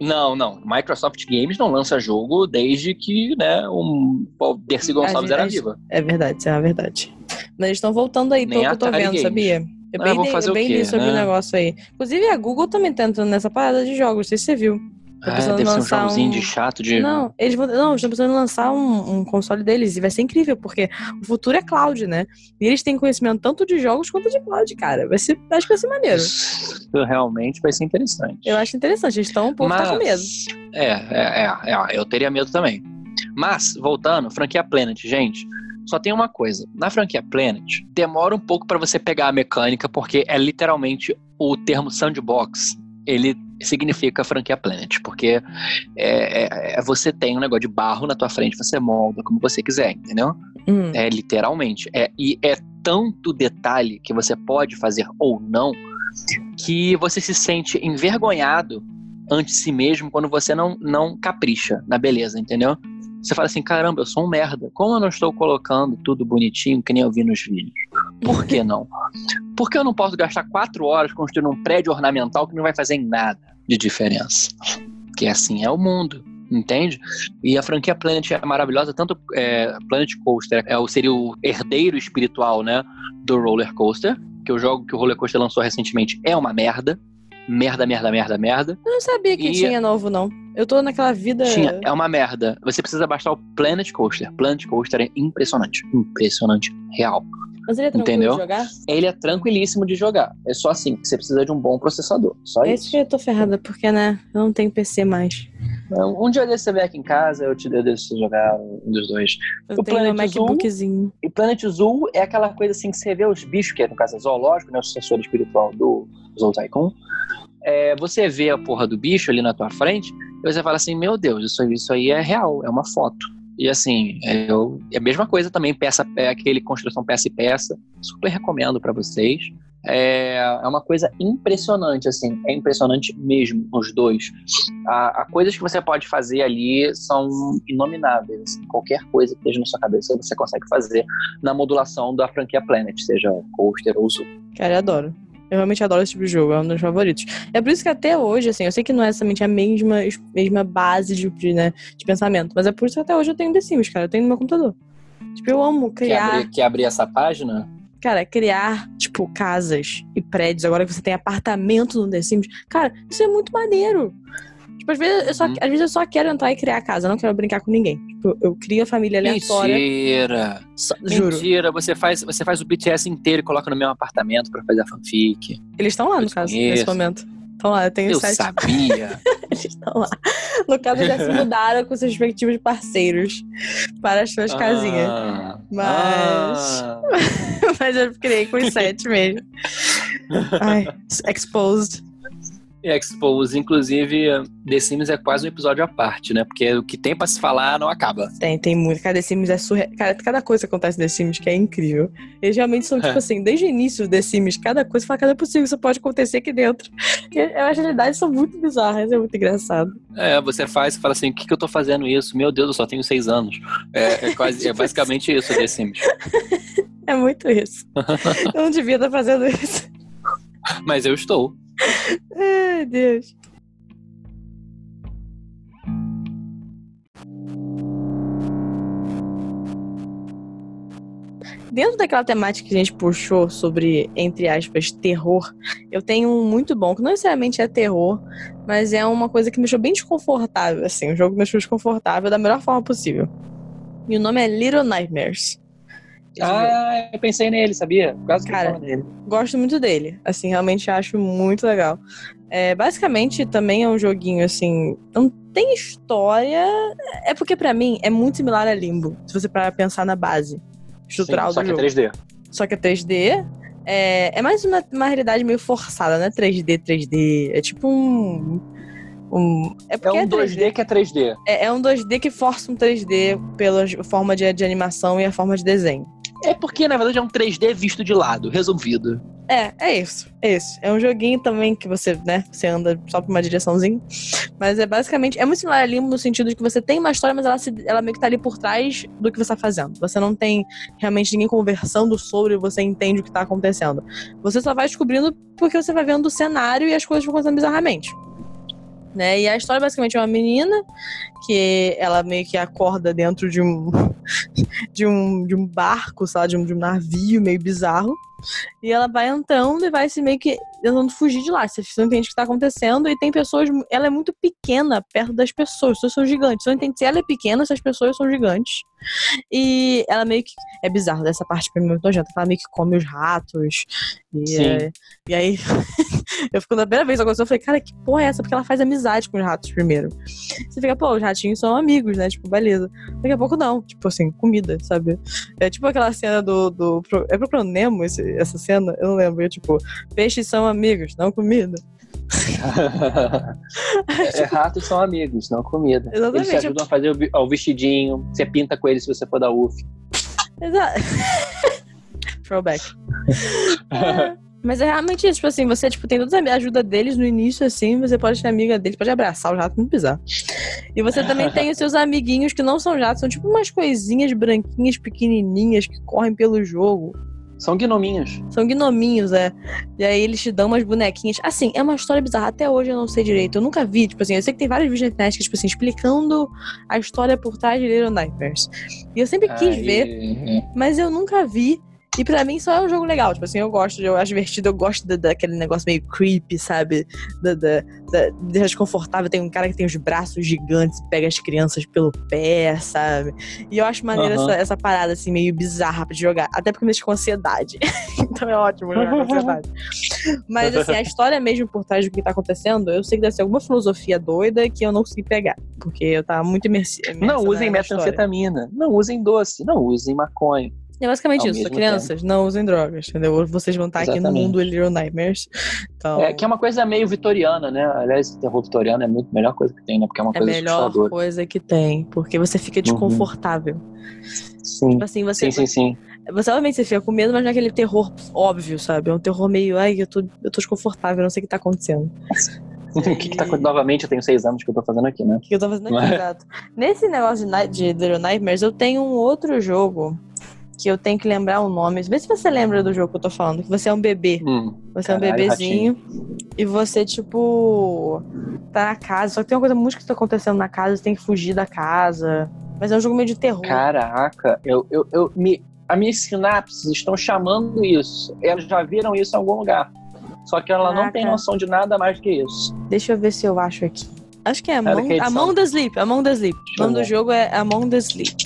Não, não. Microsoft Games não lança jogo desde que, né, um o Dercy Gonçalves era viva. É verdade, isso é uma verdade. Mas eles estão voltando aí, pelo que eu tô vendo, Games. sabia? Eu Ah, bem, li- eu o bem quê, li sobre o né? negócio aí. Inclusive, a Google também tá entrando nessa parada de jogos, não sei se você viu. Tá Ah, precisando deve ser um jogozinho um- de chato de. Não, eles vão. Não, estão precisando lançar um, um console deles e vai ser incrível, porque o futuro é cloud, né? E eles têm conhecimento tanto de jogos quanto de cloud, cara. Vai ser, acho que vai ser maneiro. Isso realmente vai ser interessante. Eu acho interessante. Eles estão um pouco tá com medo. É, é, é, é, eu teria medo também. Mas, voltando, franquia Planet, gente, só tem uma coisa. Na franquia Planet, demora um pouco pra você pegar a mecânica, porque é literalmente o termo sandbox. Ele significa franquia Planet, porque é, é- é- você tem um negócio de barro na tua frente, você molda como você quiser, entendeu? Hum. É literalmente. É, e é tanto detalhe que você pode fazer ou não que você se sente envergonhado ante si mesmo quando você não, não capricha na beleza, entendeu? Você fala assim, caramba, eu sou um merda. Como eu não estou colocando tudo bonitinho que nem eu vi nos vídeos? Por que não? Por que eu não posso gastar quatro horas construindo um prédio ornamental que não vai fazer nada de diferença? Porque assim é o mundo. Entende? E a franquia Planet é maravilhosa, tanto é, Planet Coaster é, o- seria o herdeiro espiritual, né, do Roller Coaster, que o jogo que o Roller Coaster lançou recentemente é uma merda. Merda, merda, merda, merda. Eu não sabia que E- tinha novo, não. Eu tô naquela vida. Tinha, é uma merda. Você precisa baixar o Planet Coaster. Planet Coaster é impressionante. Impressionante. Real. Mas ele é tranquilo Entendeu? de jogar? Ele é tranquilíssimo de jogar. É só assim que você precisa de um bom processador. Só É isso isso. que eu tô ferrada, porque, né? Eu não tenho PC mais. Um dia desse você vem aqui em casa, eu te deixo você jogar um dos dois. Eu O tenho Planet Zoo- MacBookzinho. E Planet Zoo é aquela coisa assim que você vê os bichos, que é no caso é zoológico, né? O sucessor espiritual do Zoo Tycoon. É, você vê a porra do bicho ali na tua frente, e você fala assim, meu Deus, isso, isso aí é real, é uma foto. E assim, é, eu, é a mesma coisa também, peça, é aquele construção peça e peça. Super recomendo pra vocês. É, é uma coisa impressionante, assim, é impressionante mesmo, os dois. A, coisas que você pode fazer ali são inomináveis. assim. qualquer coisa que esteja na sua cabeça você consegue fazer na modulação da franquia Planet, seja Coaster ou Zoo. Cara, eu adoro. Eu realmente adoro esse tipo de jogo, é um dos meus favoritos. É por isso que até hoje, assim, eu sei que não é exatamente a mesma, mesma base de, de, né, de pensamento, mas é por isso que até hoje eu tenho The Sims, cara. Eu tenho no meu computador. Tipo, eu amo Quer criar, abrir, quer abrir essa página? cara, criar, tipo, casas e prédios. Agora que você tem apartamento no The Sims. Cara, isso é muito maneiro. Tipo, às vezes eu só, Uhum. às vezes eu só quero entrar e criar a casa, eu não quero brincar com ninguém. Tipo, eu crio a família aleatória. Mentira! só- juro. Mentira! Você faz, você faz o BTS inteiro e coloca no mesmo apartamento pra fazer a fanfic. Eles estão lá, Eu no caso, conheço. nesse momento. Estão lá, eu tenho Eu sete. sabia! Eles estão lá. No caso, já se mudaram com seus respectivos parceiros para as suas casinhas. Ah, Mas- ah. Mas eu criei com os sete mesmo. Ai, exposed. Expose, inclusive, The Sims é quase um episódio à parte, né? Porque o que tem pra se falar não acaba. Tem, tem muito. Cada The Sims é surreal. Cara, cada coisa que acontece The Sims que é incrível. Eles realmente são, tipo É. assim, desde o início The Sims, cada coisa, fala, cara, é possível, isso pode acontecer aqui dentro. E as realidades são muito bizarras, é muito engraçado. É, você faz e fala assim, o que, que eu tô fazendo isso? Meu Deus, eu só tenho seis anos. É, é quase, é Tipo basicamente isso, The Sims. É muito isso. Eu não devia estar fazendo isso. Mas eu estou. Ai, Deus. Dentro daquela temática que a gente puxou sobre, entre aspas, terror, eu tenho um muito bom, que não necessariamente é terror, mas é uma coisa que me deixou bem desconfortável, assim, um jogo me deixou desconfortável da melhor forma possível. E o nome é Little Nightmares. Ah, eu pensei nele, sabia? Quase que Cara, eu falo nele. gosto muito dele. Assim, realmente acho muito legal. É, basicamente, também é um joguinho, assim. Não tem história. É porque, pra mim, é muito similar a Limbo. Se você parar pensar na base estrutural Sim, só do que jogo. é 3D. Só que é 3D. É, é mais uma, uma realidade meio forçada, não é 3D, 3D. É tipo um. um. É É porque um é 2D que é 3D. É, é um 2D que força um 3D pela forma de, de animação e a forma de desenho. É porque, na verdade, é um 3D visto de lado, resolvido. É, é isso. É isso. É um joguinho também que você, né, você anda só pra uma direçãozinha. Mas é basicamente. É muito similar a Limbo no sentido de que você tem uma história, mas ela, se, ela meio que tá ali por trás do que você tá fazendo. Você não tem realmente ninguém conversando sobre você entende o que tá acontecendo. Você só vai descobrindo porque você vai vendo o cenário e as coisas vão acontecendo bizarramente. Né? E a história basicamente é uma menina que ela meio que acorda dentro de um de um, de um barco, sabe, de um, de um navio meio bizarro. E ela vai entrando e vai se meio que tentando fugir de lá. Você não entende o que tá acontecendo. E tem pessoas. Ela é muito pequena perto das pessoas. As pessoas são gigantes. Você não entende se ela é pequena, se as pessoas são gigantes. E ela meio que. É bizarro dessa parte pra mim muito nojenta. Ela meio que come os ratos. E, Sim. é- e aí. eu fico na primeira vez aconteceu, eu falei, cara, que porra é essa? Porque ela faz amizade com os ratos primeiro. Você fica, pô, os ratinhos são amigos, né? Tipo, beleza. Daqui a pouco não. Tipo assim, comida, sabe? É tipo aquela cena do. do pro- é Procurando Nemo esse- essa cena? Eu não lembro. É tipo, peixes são amigos, não comida. é, ratos são amigos, não comida. Exatamente. Eles te ajudam a fazer o vestidinho. Você pinta com eles se você for da UF. Exato. Throwback. É, Mas é realmente isso, tipo assim, você tipo, tem toda a ajuda deles no início, assim, você pode ser amiga deles, pode abraçar o jato, não pisar. E você também tem os seus amiguinhos que não são jatos, são tipo umas coisinhas branquinhas, pequenininhas, que correm pelo jogo. São gnominhos. São gnominhos, é. E aí eles te dão umas bonequinhas. Assim, é uma história bizarra. Até hoje eu não sei direito. Eu nunca vi, tipo assim, eu sei que tem vários vídeos na internet que, tipo assim, explicando a história por trás de Little Nightmares. E eu sempre quis Aí- ver, mas eu nunca vi. E pra mim só é um jogo legal. Tipo assim, eu gosto, eu acho divertido, eu gosto da- daquele negócio meio creepy, sabe? Da, da, da, deixa desconfortável. Tem um cara que tem os braços gigantes, pega as crianças pelo pé, sabe? E eu acho maneiro Aham. essa, essa parada, assim, meio bizarra de jogar. Até porque me deixa com ansiedade. então é ótimo jogar com ansiedade. Mas assim, a história mesmo por trás do que tá acontecendo, eu sei que deve ser alguma filosofia doida que eu não consegui pegar. Porque eu tava muito imersi- imersa. Não usem metanfetamina. Não usem doce. Não usem maconha. É basicamente isso. Crianças, não usem drogas, entendeu? Vocês vão estar aqui no Exatamente. mundo Little Nightmares. Então, É, que é uma coisa meio vitoriana, né? Aliás, o terror vitoriano é muito a melhor coisa que tem, né? Porque é uma é a coisa melhor assustadora. coisa que tem. Porque você fica desconfortável. Sim. Tipo assim, você, Sim, sim, sim. você obviamente você fica com medo, mas não é aquele terror óbvio, sabe? É um terror meio, ai, eu tô, eu tô desconfortável, não sei o que tá acontecendo. O que, que tá acontecendo? Novamente, eu tenho seis anos que eu tô fazendo aqui, né? O que eu tô fazendo aqui, é? exato. Nesse negócio de, de Little Nightmares, eu tenho um outro jogo que eu tenho que lembrar o nome. Vê se você lembra do jogo que eu tô falando, que você é um bebê. Hum. Você é um Caralho, bebezinho e você, tipo, tá na casa. Só que tem uma coisa muito que tá acontecendo na casa, você tem que fugir da casa. Mas é um jogo meio de terror. Caraca, eu, eu, eu me, as minhas sinapses estão chamando isso. Elas já viram isso em algum lugar. Só que ela não tem Caraca. noção de nada mais que isso. Deixa eu ver se eu acho aqui. Acho que é Among, edição? Among the Sleep. Among the Sleep. O nome do jogo é Among the Sleep.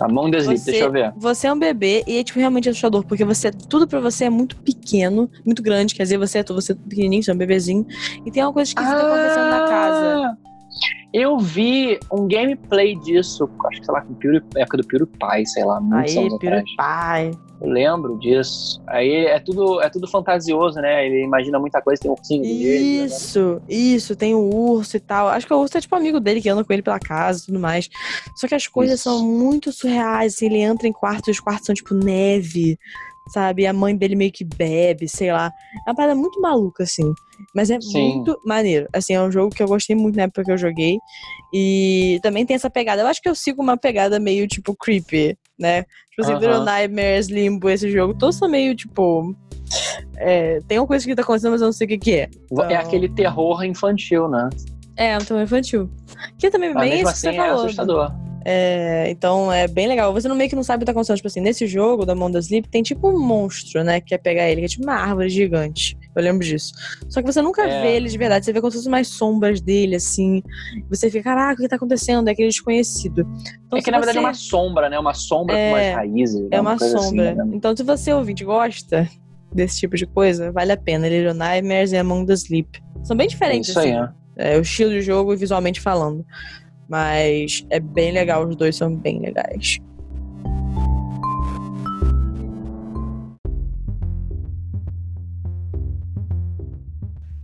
A mão desliga, Você- deixa eu ver. Você é um bebê e é tipo, realmente assustador, porque você tudo pra você é muito pequeno, muito grande, quer dizer, você é você é pequenininho, você é um bebezinho, e tem uma coisa esquisita acontecendo na casa. Ah, Eu vi um gameplay disso, acho que sei lá, com o PewDiePie, época do PewDiePie, sei lá, muitos Aí, anos atrás. Eu lembro disso. Aí é tudo, é tudo fantasioso, né? Ele imagina muita coisa, tem um ursinho dele. né? Isso, isso, tem o urso e tal. Acho que o urso é tipo amigo dele que anda com ele pela casa e tudo mais. Só que as coisas Isso. são muito surreais. Assim, ele entra em quartos, os quartos são tipo neve, sabe? E a mãe dele meio que bebe, sei lá. É uma parada muito maluca, assim. Mas é Sim. muito maneiro. Assim, é um jogo que eu gostei muito na época que eu joguei. E também tem essa pegada. Eu acho que eu sigo uma pegada meio tipo creepy, né? Tipo assim. Little Nightmares, Limbo, esse jogo. Todos são meio tipo. é, tem uma coisa que tá acontecendo, mas eu não sei o que, que é. É Então- aquele terror infantil, né? É, um terror infantil. Que também é Mas bem mesmo isso assim que você é falou. assustador. É, então é bem legal. Você não meio que não sabe o que tá acontecendo. Tipo assim, nesse jogo da Mão da Sleep tem tipo um monstro, né? Que quer pegar ele, que é tipo uma árvore gigante. Eu lembro disso. Só que você nunca É. vê ele de verdade. Você vê como se fossem mais sombras dele, assim. Você fica, caraca, o que tá acontecendo? É aquele desconhecido. Então, é que na verdade é você- uma sombra, né? Uma sombra É, com umas raízes. né? É uma coisa assim, sombra. né? Então, se você ouvinte gosta desse tipo de coisa, vale a pena. Little Nightmares e Among the Sleep. São bem É diferentes, isso aí, assim. né? É, o estilo de jogo e visualmente falando. Mas é bem legal, os dois são bem legais.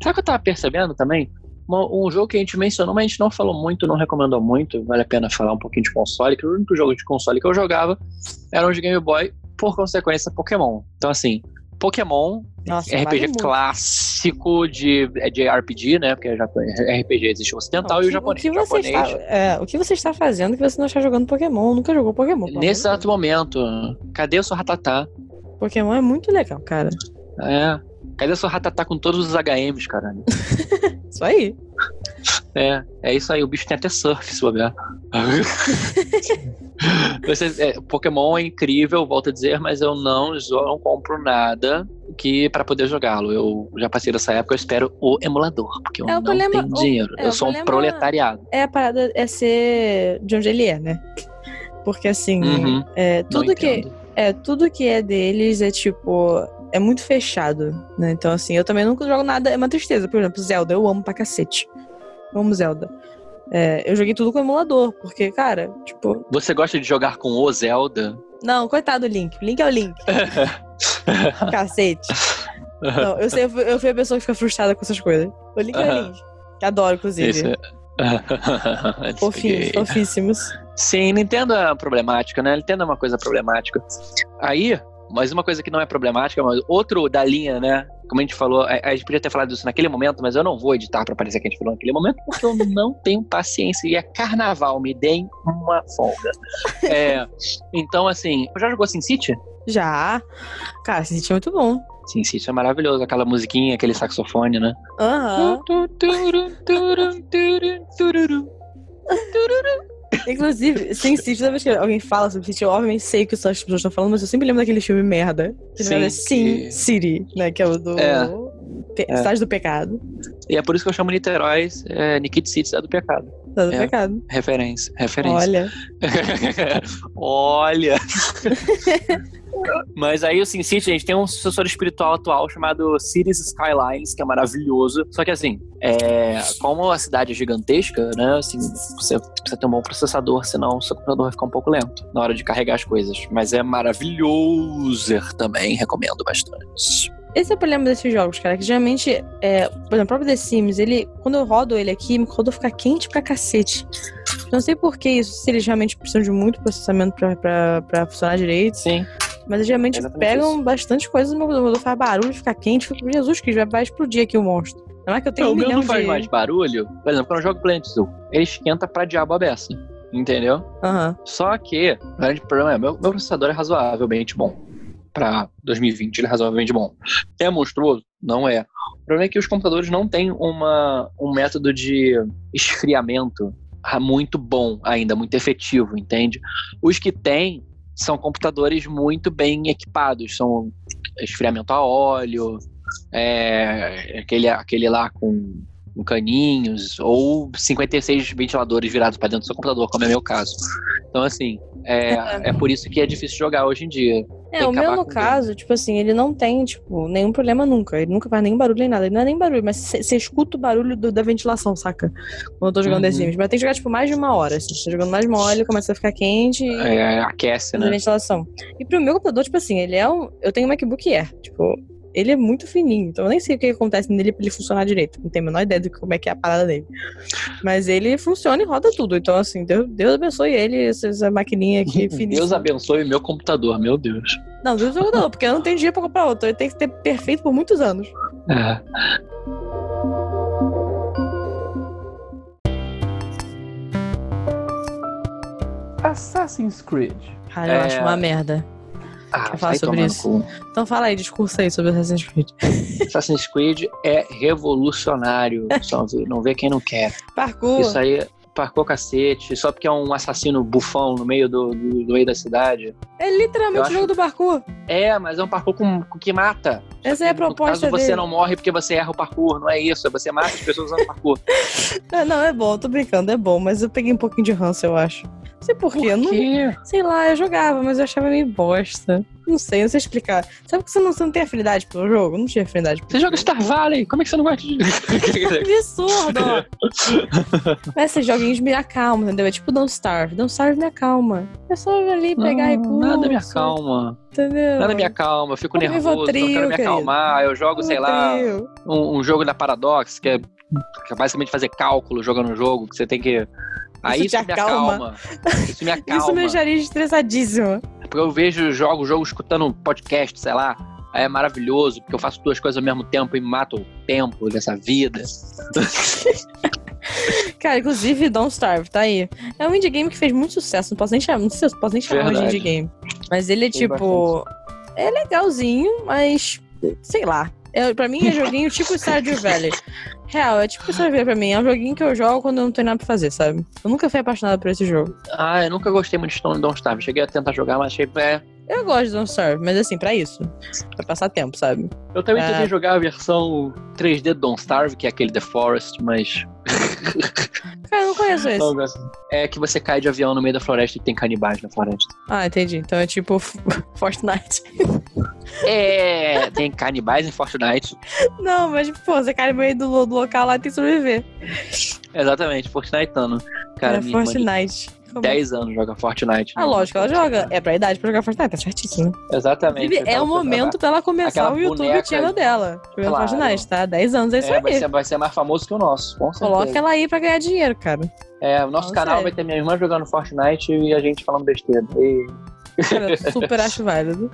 Sabe o que eu tava percebendo também? um jogo que a gente mencionou, mas a gente não falou muito, não recomendou muito. Vale a pena falar um pouquinho de console, que o único jogo de console que eu jogava era um de Game Boy, por consequência, Pokémon. Então, assim, Pokémon, Nossa, vale RPG muito. clássico de, é de RPG, né? Porque RPG existe o ocidental Não, e o que- japonês. que O você japonês está, é, o que você está fazendo que você não está jogando Pokémon? Nunca jogou Pokémon. Nesse exato momento, cadê o seu Ratatá? Pokémon é muito legal, cara. É. Cadê seu Ratatá com todos os HMs, caralho? Isso aí. É, é isso aí, o bicho tem até surf, se bobear. Você, é, Pokémon é incrível, volto a dizer, mas eu não, eu não compro nada que para poder jogá-lo. Eu já passei dessa época, eu espero o emulador, porque eu É, não problema- tenho dinheiro. é, eu sou um proletariado. É a parada é ser de onde ele é, né? Porque assim, Uhum, é, tudo que é tudo que é deles é tipo é muito fechado, né? Então assim, eu também nunca jogo nada, é uma tristeza. Por exemplo, Zelda, eu amo pra cacete. Eu amo Zelda. É, eu joguei tudo com emulador, porque, cara, tipo, Você gosta de jogar com o Zelda? não, coitado do Link. Link é o Link. Cacete. Não, eu sei, eu fui- eu fui a pessoa que fica frustrada com essas coisas. O Link é o. Link. Que adoro, inclusive. Isso é- Fofinhos, fofíssimos. Sim, Nintendo é problemática, né? Nintendo é uma coisa problemática. Aí, mas uma coisa que não é problemática, mas outro da linha, né? Como a gente falou, a, a gente podia ter falado isso naquele momento, mas eu não vou editar pra parecer que a gente falou naquele momento, porque eu não tenho paciência. E é carnaval, me deem uma folga. É, então, assim, já jogou SimCity? Já. Cara, esse sítio é muito bom. SimCity é maravilhoso, aquela musiquinha, aquele saxofone, né? Aham. Inclusive, sem sítio, toda vez que alguém fala sobre sítio, eu obviamente sei o que as pessoas estão falando, mas eu sempre lembro daquele filme merda. Que Sim, é Sin que- City, né? Que é o do. É. Pe- É. Cidade do Pecado. E é por isso que eu chamo Niterói é, Nikit City é do pecado. Cidade do É. Pecado. Referência, referência. Olha. Olha! Mas aí o SimCity, a gente tem um sucessor espiritual atual chamado Cities Skylines, que é maravilhoso. Só que assim, é, como a cidade é gigantesca, né? Assim, você precisa ter um bom processador, senão o seu computador vai ficar um pouco lento na hora de carregar as coisas. Mas é maravilhoso também, recomendo bastante. Esse é o problema desses jogos, cara. Que geralmente, é, por exemplo, o próprio The Sims, ele, quando eu rodo ele aqui, meu computador fica quente pra cacete. Não sei por que isso, se eles realmente precisam de muito processamento pra, pra, pra funcionar direito. Sim. Mas eles geralmente Exatamente pegam isso. bastante coisas no meu computador, faz barulho, fica quente, fica, Jesus, que vai, vai explodir aqui o monstro. Não é que eu tenho o um milhão não faz de... mais barulho. Por exemplo, quando eu jogo Planet Zoo, ele esquenta pra diabo a beça. Entendeu? Aham. Só que o grande problema é meu, meu processador é razoavelmente bom. Pra 2020, ele é razoavelmente bom. É monstruoso? Não é. O problema é que os computadores não têm uma, um método de esfriamento muito bom ainda, muito efetivo, entende? Os que têm são computadores muito bem equipados, são esfriamento a óleo, é, aquele, aquele lá com, com caninhos, ou 56 ventiladores virados para dentro do seu computador, como é meu caso. Então, assim, é, é por isso que é difícil jogar hoje em dia. É, o meu, no caso, tipo assim, ele não tem, tipo, nenhum problema nunca. Ele nunca faz nenhum barulho nem nada. Ele não é nem barulho, mas você escuta o barulho do- da ventilação, saca? Quando eu tô jogando Uhum. The Sims. Mas tem que jogar, tipo, mais de uma hora. Se você tá jogando mais de uma hora, ele começa a ficar quente e É, aquece, né? ventilação. E pro meu computador, tipo assim, ele é um. Eu tenho um MacBook Air. Tipo, ele é muito fininho. Então eu nem sei o que acontece nele pra ele funcionar direito. Não tenho a menor ideia de como é que é a parada dele. Mas ele funciona e roda tudo. Então, assim, Deus, Deus abençoe ele, essa, maquininha aqui fininha. Deus abençoe meu computador, meu Deus. Não, Deus não, porque eu não tenho dinheiro pra comprar outro. Ele tem que ter perfeito por muitos anos. É. Assassin's Creed. Cara, eu É. acho uma merda. Ah, falar sobre isso? Então fala aí, discurso aí sobre Assassin's Creed. Assassin's Creed é revolucionário. Só não vê quem não quer. Parkour. Isso aí, parcou cacete. Só porque é um assassino bufão no meio do, do, do meio da cidade. É literalmente Eu o jogo do parkour. É, mas é um parkour com, com que mata. Essa é a que, no proposta caso, você dele. não morre porque você erra o parkour. Não é isso. é Você mata as pessoas usando parkour. Não, não, é bom, tô brincando, é bom, mas eu peguei um pouquinho de ranço, eu acho. Não sei porquê, não, quê? sei lá, eu jogava, mas eu achava meio bosta. Não sei, não sei explicar. Sabe que você não, você não tem afinidade pelo jogo? Eu Não tinha afinidade pelo Você joga Star Valley. Como é que você não gosta de... Absurdo! Mas esses joguinhos me acalmam, entendeu? É tipo Don't Starve. Don't Starve me acalma. É só ali pegar Não, recurso. Nada me acalma. Entendeu? Nada me acalma. Eu fico Como nervoso, Rivotril, não quero me querido. acalmar. Eu jogo, sei lá, um, um jogo da Paradox, que é Que é basicamente fazer cálculo jogando o jogo, que você tem que. Aí Isso isso, me acalma. acalma. Isso me acalma. Isso me deixaria estressadíssima. Porque eu vejo, jogo o jogo escutando um podcast, sei lá. Aí é maravilhoso, porque eu faço duas coisas ao mesmo tempo e mato o tempo dessa vida. Cara, inclusive, Don't Starve, tá aí. É um indie game que fez muito sucesso. Não posso nem chamar, não sei posso nem chamar de indie game. Mas ele é Tem tipo. É legalzinho, mas. Sei lá. É, pra mim é joguinho tipo Stardew Valley. Real, é tipo Valley pra mim. É um joguinho que eu jogo quando eu não tenho nada pra fazer, sabe? Eu nunca fui apaixonada por esse jogo. Ah, eu nunca gostei muito de Stone Don't Starve. Cheguei a tentar jogar, mas achei. É. Eu gosto de Don't Starve, mas assim, pra isso. Pra passar tempo, sabe? Eu também É. tentei jogar a versão 3D Don't Starve, que é aquele The Forest, mas. Cara, eu não conheço esse. Não gosto. É que você cai de avião no meio da floresta e tem canibais na floresta. Ah, entendi. Então é tipo Fortnite. É, tem canibais em Fortnite. Não, mas, pô, você cai no meio do, do local lá e tem que sobreviver. Exatamente, Fortniteano. Cara, é irmã Fortnite. 10 anos joga Fortnite. Ah, lógico, ela joga. É pra idade pra jogar Fortnite, tá certíssimo. Exatamente. É o momento pra ela começar aquela o YouTube boneca- channel dela. Jogando Claro. Fortnite, tá? 10 anos, é isso É, vai, aí. ser, vai ser mais famoso que o nosso, com certeza. Coloca ela aí pra ganhar dinheiro, cara. É, o nosso Não canal sei. vai ter minha irmã jogando Fortnite e a gente falando besteira. E... Cara, super acho válido.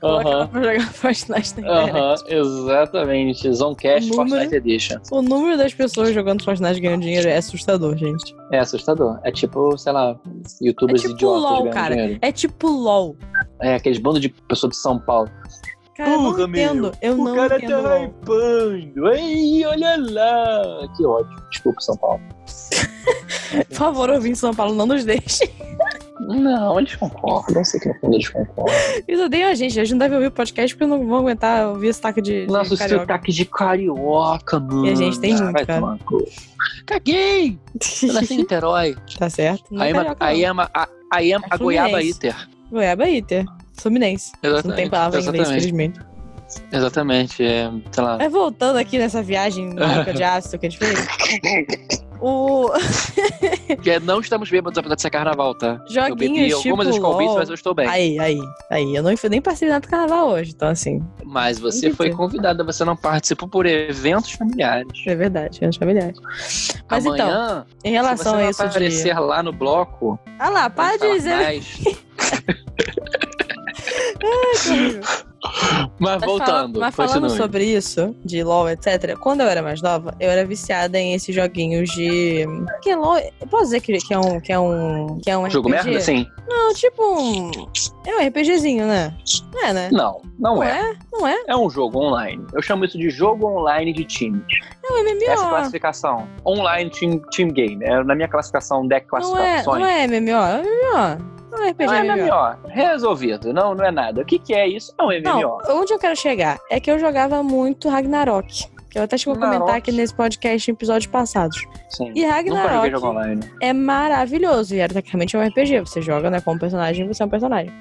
Coloca ela Aham, pra jogar Fortnite na internet. aham, exatamente. Zonecast número- Fortnite Edition. O número das pessoas jogando Fortnite ganhando dinheiro é assustador, gente. É assustador. É tipo, sei lá, youtubers É tipo idiotas LOL, ganhando cara. dinheiro. É tipo LOL. É, aqueles bandos de pessoas de São Paulo. Cara, eu não Porra, meu. entendo. Eu o não cara entendo tá hypando. Ei, olha lá. Que ódio. Desculpa, São Paulo. Por favor, ouvir em São Paulo, não nos deixe. Não, eles concordam. Eu sei que no fundo eles concordam. Eles odeiam a gente. A gente não deve ouvir o podcast porque não vão aguentar ouvir esse taque de, de Nosso carioca. sotaque de carioca, mano. E a gente tem muito, cara. tomar. Caguei! Eu nasci em Niterói. tá certo. Aí é ama, carioca, aí ama, a, aí É a goiaba iter. Goiaba Iter. Fluminense. Não tem Exatamente, palavra em inglês, exatamente. felizmente. Exatamente, é, sei lá. Mas voltando aqui nessa viagem maluca de ácido que a gente fez. O Porque não estamos bêbados apesar de ser carnaval, tá? eu bebi joguinhos algumas tipo mas eu estou bem. Aí, aí, aí. Eu não, nem participei do carnaval hoje, então assim, Mas você que foi ter. convidada, você não participou por eventos familiares. é verdade, é familiares. Mas então, Amanhã, em se relação você a não isso de. aparecer lá no bloco, Ah lá, para de dizer. mais. Mas Mas voltando, fala- mas falando continue. sobre isso, de LOL, etc., quando eu era mais nova, eu era viciada em esses joguinhos de. Que é LOL. eu Posso dizer que, que é um. Que é um. Que é um Jogo RPG? merda? Sim. Não, tipo um. É um RPGzinho, né? Não é, né? Não, não, Não é. é? Não é? É um jogo online. Eu chamo isso de jogo online de times. É um MMO. Essa é classificação. Online team, team game. É na minha classificação deck Não é, classificações. não é MMO, é MMO. Não é RPG, Não é MMO. MMO. Resolvido. Não, não é nada. O que, que é isso? É um MMO. Não, onde eu quero chegar é que eu jogava muito Ragnarok. Que eu até cheguei a comentar aqui nesse podcast em episódios passados. Sim. E Ragnarok é maravilhoso. E era tecnicamente um RPG. Você joga né, como personagem, você é um personagem.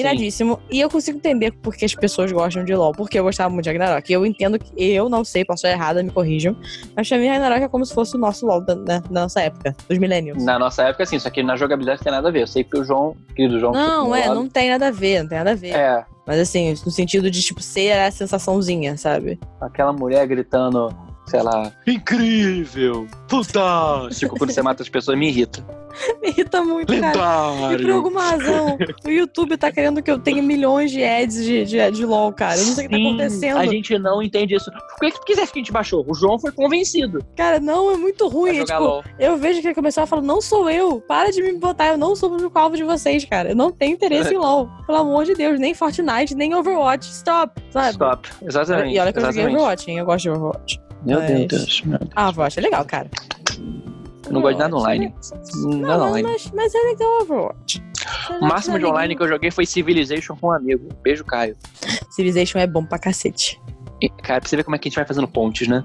Iradíssimo. E eu consigo entender por que as pessoas gostam de LoL. Porque eu gostava muito de Ragnarok. E eu entendo que eu não sei, posso estar errada, me corrijam. Mas pra mim, Ragnarok é como se fosse o nosso LoL da, né, da nossa época, dos millennials. Na nossa época, sim. Só que na jogabilidade não tem nada a ver. Eu sei que o João, querido João... Não, é, não tem nada a ver, não tem nada a ver. É, Mas assim, no sentido de, tipo, ser a sensaçãozinha, sabe? aquela mulher gritando, sei lá... Incrível! Fantástico! Quando você mata as pessoas, me irrita. Me irrita muito, cara. E por alguma razão, o YouTube tá querendo que eu tenha milhões de ads de, de, de LOL, cara. Eu não sei o que tá acontecendo. A gente não entende isso. Por que, que você acha que a gente baixou? O João foi convencido Cara, não, é muito ruim. É, tipo, LOL. eu vejo que ele começou a falar, não sou eu, para de me botar, eu não sou o público-alvo de vocês, cara. Eu não tenho interesse em LOL. Pelo amor de Deus, nem Fortnite, nem Overwatch. Stop, sabe? Stop. Exatamente. E olha que eu joguei. Overwatch, hein? Eu gosto de Overwatch. Meu Mas- Deus, meu Deus. Ah, Overwatch é legal, cara. Eu não gosto de nada online. Não, Nada mas, online. mas, mas é legal Overwatch. O máximo de online que eu joguei foi Civilization com um amigo. Beijo, Caio. Civilization é bom pra cacete. E, cara, pra você ver como é que a gente vai fazendo pontes, né?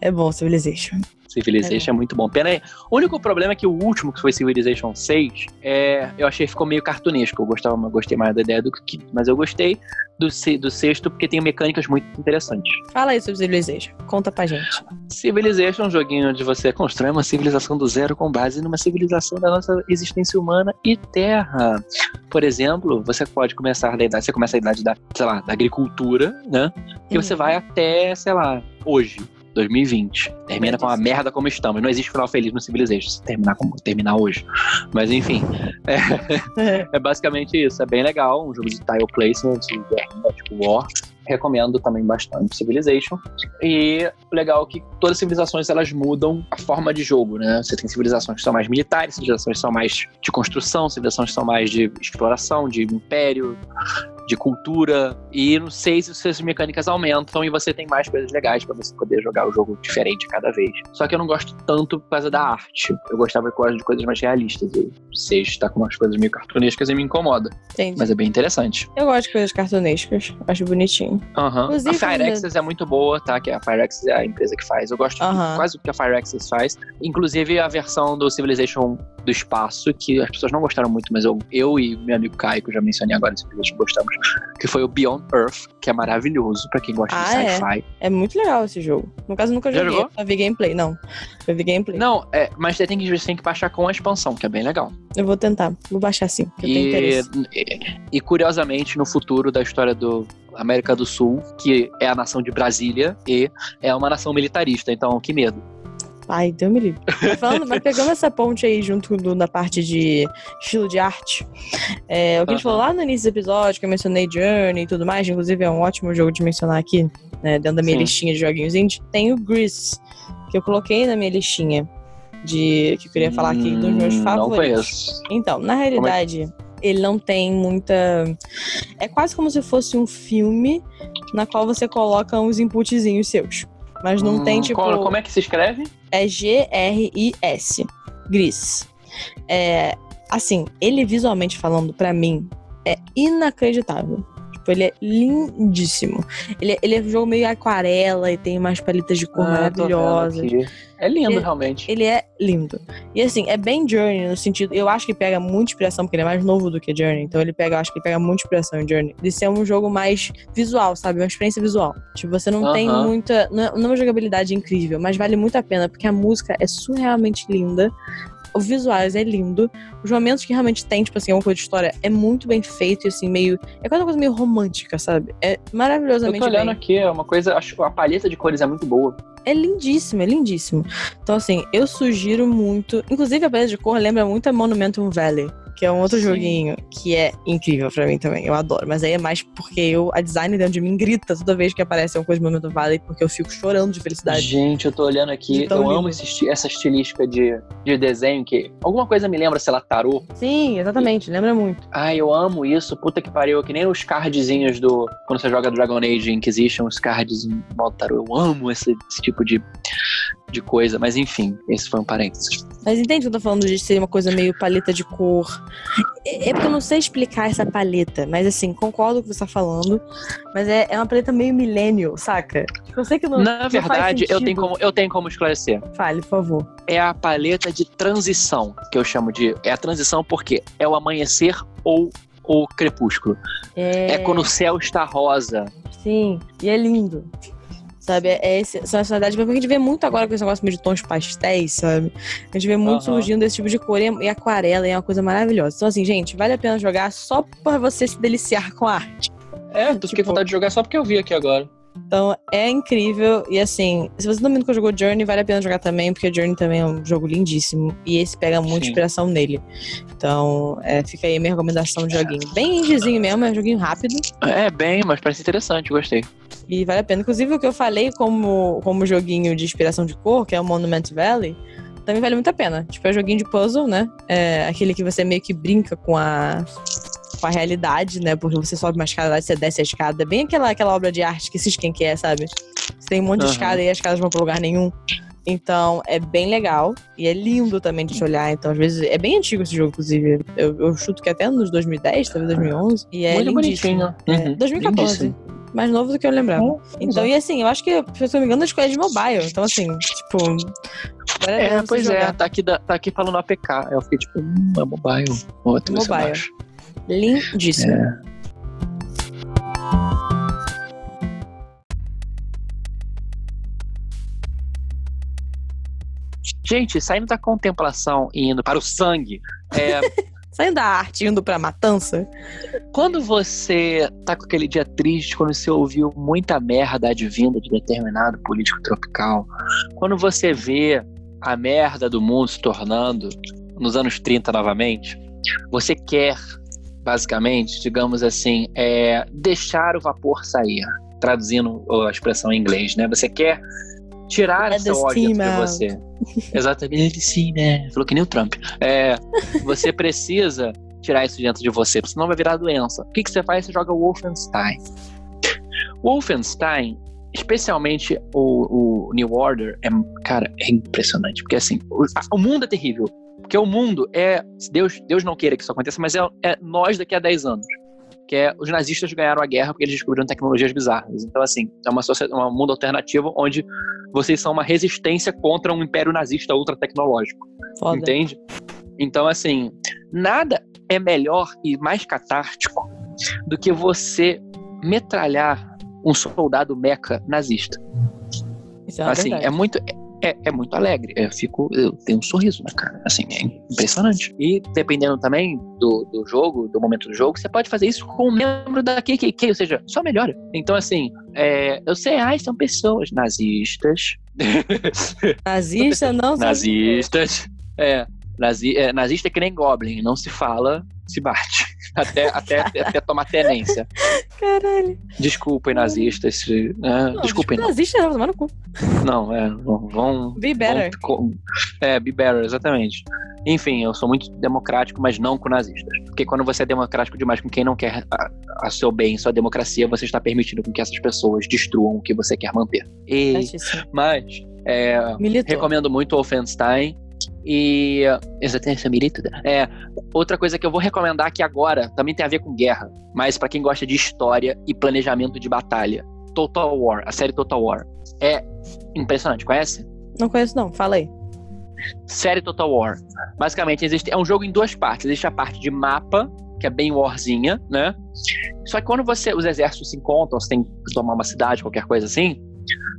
É bom, Civilization. Civilization é, muito bom. Pena aí. O único problema é que o último, que foi Civilization 6, é, eu achei que ficou meio cartunesco. Eu gostava, gostei mais da ideia do que. Mas eu gostei do, do sexto porque tem mecânicas muito interessantes. Fala aí sobre Civilization. Conta pra gente. Civilization é um joguinho onde você constrói uma civilização do zero com base numa civilização da nossa existência humana e terra. Por exemplo, você pode começar da idade, você começa a idade da, sei lá, da agricultura, né? E você Uhum. vai até, sei lá, hoje. 2020. Termina com uma merda como estamos. Não existe final feliz no Civilization se terminar, como, terminar hoje. Mas enfim. É, é basicamente isso. É bem legal. Um jogo de tile placement, tipo War recomendo também bastante Civilization. E o legal é que todas as civilizações elas mudam a forma de jogo, né? Você tem civilizações que são mais militares, civilizações que são mais de construção, civilizações que são mais de exploração, de império, de cultura. E não sei se essas mecânicas aumentam e você tem mais coisas legais para você poder jogar o jogo diferente cada vez. Só que eu não gosto tanto por causa da arte. Eu gostava de coisas mais realistas. O 6 está com umas coisas meio cartunescas e me incomoda. Entendi. Mas é bem interessante. Eu gosto de coisas cartunescas. Acho bonitinho. Uhum. A Firaxis é muito boa, tá? Que a Firaxis é a empresa que faz. Eu gosto de quase o que a Firaxis faz. Inclusive a versão do Civilization do espaço, que as pessoas não gostaram muito, mas eu, eu e meu amigo Caio, que eu já mencionei agora, Civilization, gostamos, que foi o Beyond Earth, que é maravilhoso pra quem gosta de Ah, é? sci-fi. É muito legal esse jogo. No caso, eu nunca Já joguei. jogou? Só vi gameplay. Não. Eu vi gameplay. Não, é, mas você tem, que, você tem que baixar com a expansão, que é bem legal. Eu vou tentar. Vou baixar sim, porque eu tenho E, interesse. e, e, curiosamente, no futuro da história do América do Sul, que é a nação de Brasília, e é uma nação militarista, então que medo. Ai, Deus me livre. Mas, falando, mas pegando essa ponte aí junto do, da parte de estilo de arte, é, o que a gente falou lá no início do episódio, que eu mencionei Journey e tudo mais, inclusive é um ótimo jogo de mencionar aqui, né, dentro da minha Sim. listinha de joguinhos indie, tem o Grease, que eu coloquei na minha listinha de que eu queria falar aqui dos meus Hum, favoritos. Então, na realidade, ele não tem muita. É quase como se fosse um filme na qual você coloca uns inputzinhos seus. Mas não Hum, tem, tipo. Como, como é que se escreve? É G-R-I-S. Gris. É. Assim, ele visualmente falando, pra mim, é inacreditável. Tipo, ele é lindíssimo. Ele, é- ele é um jogo meio aquarela e tem umas paletas de cor Ah, maravilhosas. É lindo, Ele- realmente. Ele é lindo. E assim, é bem Journey no sentido. Eu acho que pega muita inspiração, porque ele é mais novo do que Journey. Então ele pega, eu acho que ele pega muita inspiração em Journey. De ser um jogo mais visual, sabe? Uma experiência visual. Tipo, você não tem Aham. muita. Não é não é uma jogabilidade incrível, mas vale muito a pena, porque a música é surrealmente linda. O visuais é lindo. Os momentos que realmente tem, tipo assim, alguma coisa de história, é muito bem feito e assim, meio. É quase uma coisa meio romântica, sabe? É Eu maravilhosamente tô olhando bem. aqui, é uma coisa. Acho que a paleta de cores é muito boa. É lindíssimo, é lindíssimo. Então, assim, eu sugiro muito. Inclusive, a paleta de cor lembra muito a Monumentum Valley, que é um outro Sim. joguinho que é incrível pra mim também. Eu adoro. Mas aí é mais porque eu, a design dentro de mim grita toda vez que aparece uma coisa de Monumentum Valley, porque eu fico chorando de felicidade. Gente, eu tô olhando aqui. Eu amo lindo. esse esti- essa estilística de, de desenho que. Alguma coisa me lembra, sei lá, tarô. Sim, exatamente, lembra muito. Ai, eu amo isso. Puta que pariu. Que nem os cardzinhos do. Quando você joga Dragon Age Inquisition, os cards em modo tarô. Eu amo esse, esse tipo de, de coisa. Mas enfim, esse foi um parênteses. Mas entende que eu tô falando de ser uma coisa meio paleta de cor? É é porque eu não sei explicar essa paleta, mas assim, concordo com o que você tá falando. Mas é, é uma paleta meio millennial, saca? Tipo, Eu sei que não. Na não verdade, eu tenho, como, eu tenho como esclarecer. Fale, por favor. É a paleta de transição, que eu chamo de. É a transição porque é o amanhecer ou o crepúsculo. É, É, quando o céu está rosa. Sim, e é lindo. Sabe, é esse, essa nacionalidade, porque a gente vê muito agora com esse negócio meio de tons pastéis, sabe? A gente vê muito surgindo esse tipo de cor e, aquarela, e é uma coisa maravilhosa. Então, assim, gente, vale a pena jogar só pra você se deliciar com a arte. É, fiquei Tipo- com vontade de jogar só porque eu vi aqui agora. Então, é incrível. E assim, se você não nunca jogou Journey, vale a pena jogar também, porque Journey também é um jogo lindíssimo. E esse pega muita Sim. inspiração nele. Então, é, fica aí a minha recomendação de joguinho. Bem indiezinho mesmo, é um joguinho rápido. É, bem, mas parece interessante, gostei. E vale a pena. Inclusive, o que eu falei como, como joguinho de inspiração de cor, que é o Monument Valley, também vale muito a pena. Tipo, é um joguinho de puzzle, né? É aquele que você meio que brinca com a, com a realidade, né? Porque você sobe uma escada lá e você desce a escada. É bem aquela, aquela obra de arte que esses quem que é, sabe? Você tem um monte de Aham. escada e as escadas vão pra lugar nenhum. Então, é bem legal. E é lindo também de se olhar. Então, às vezes, é bem antigo esse jogo, inclusive. Eu, eu chuto que até nos 2010, talvez 2011. E é Muito lindíssimo. bonitinho. É, Uhum, 2014. lindíssimo. Mais novo do que eu lembrava. Então, e assim, eu acho que, se eu não me engano, a escolha é de mobile. Então, assim, tipo. É, pois é, tá aqui, da- tá aqui falando APK. Eu fiquei tipo, hum, é mobile. Outro, Mobile. Lindíssimo. É. Gente, saindo da contemplação e indo para o sangue, é, Saindo da arte, indo pra matança. Quando você tá com aquele dia triste, quando você ouviu muita merda advinda de determinado político tropical, quando você vê a merda do mundo se tornando nos anos 30 novamente, você quer, basicamente, digamos assim, é, deixar o vapor sair, traduzindo a expressão em inglês, né? Você quer tirar É essa ódio de você. Exatamente, sim, né? Falou que nem o Trump. É, você precisa tirar isso dentro de você, senão vai virar doença. O que, que você faz? Você joga Wolfenstein. Wolfenstein, especialmente o, o New Order, é, cara, é impressionante. Porque assim, o, o mundo é terrível. Porque o mundo é. Deus, Deus não queira que isso aconteça, mas é, é nós daqui a 10 anos. Que é os nazistas ganharam a guerra porque eles descobriram tecnologias bizarras. Então, assim, é uma sociedade, um mundo alternativo onde vocês são uma resistência contra um império nazista ultra tecnológico. Foda. Entende? Então, assim, nada é melhor e mais catártico do que você metralhar um soldado meca nazista. Isso é assim, verdade. é muito. É, é muito alegre. Eu fico. Eu tenho um sorriso na cara. Assim, é impressionante. E dependendo também do, do jogo, do momento do jogo, você pode fazer isso com um membro da KKK, ou seja, só melhora. Então, assim, é, eu sei, ai, são pessoas nazistas. Nazista não nazistas. É, nazi, é, nazista é que nem Goblin, não se fala, se bate. Até, até, até tomar tenência. Caralho. Desculpem, nazistas. se- ah, Não, desculpem, não. Nazista não, tomar no cu. Não, é, vão. Be better. vão- é, be better, exatamente. Enfim, eu sou muito democrático, mas não com nazistas. Porque quando você é democrático demais com quem não quer a, a seu bem, sua democracia, você está permitindo com que essas pessoas destruam o que você quer manter. E, mas, é. Recomendo muito o Wolfenstein. E. Exatamente, milito. É. Outra coisa que eu vou recomendar aqui agora também tem a ver com guerra, mas pra quem gosta de história e planejamento de batalha. Total War, a série Total War. É impressionante, conhece? Não conheço, não. Fala aí. Série Total War. Basicamente, existe, é um jogo em duas partes. Existe a parte de mapa, que é bem warzinha, né? Só que quando você, os exércitos se encontram, você tem que tomar uma cidade, qualquer coisa assim,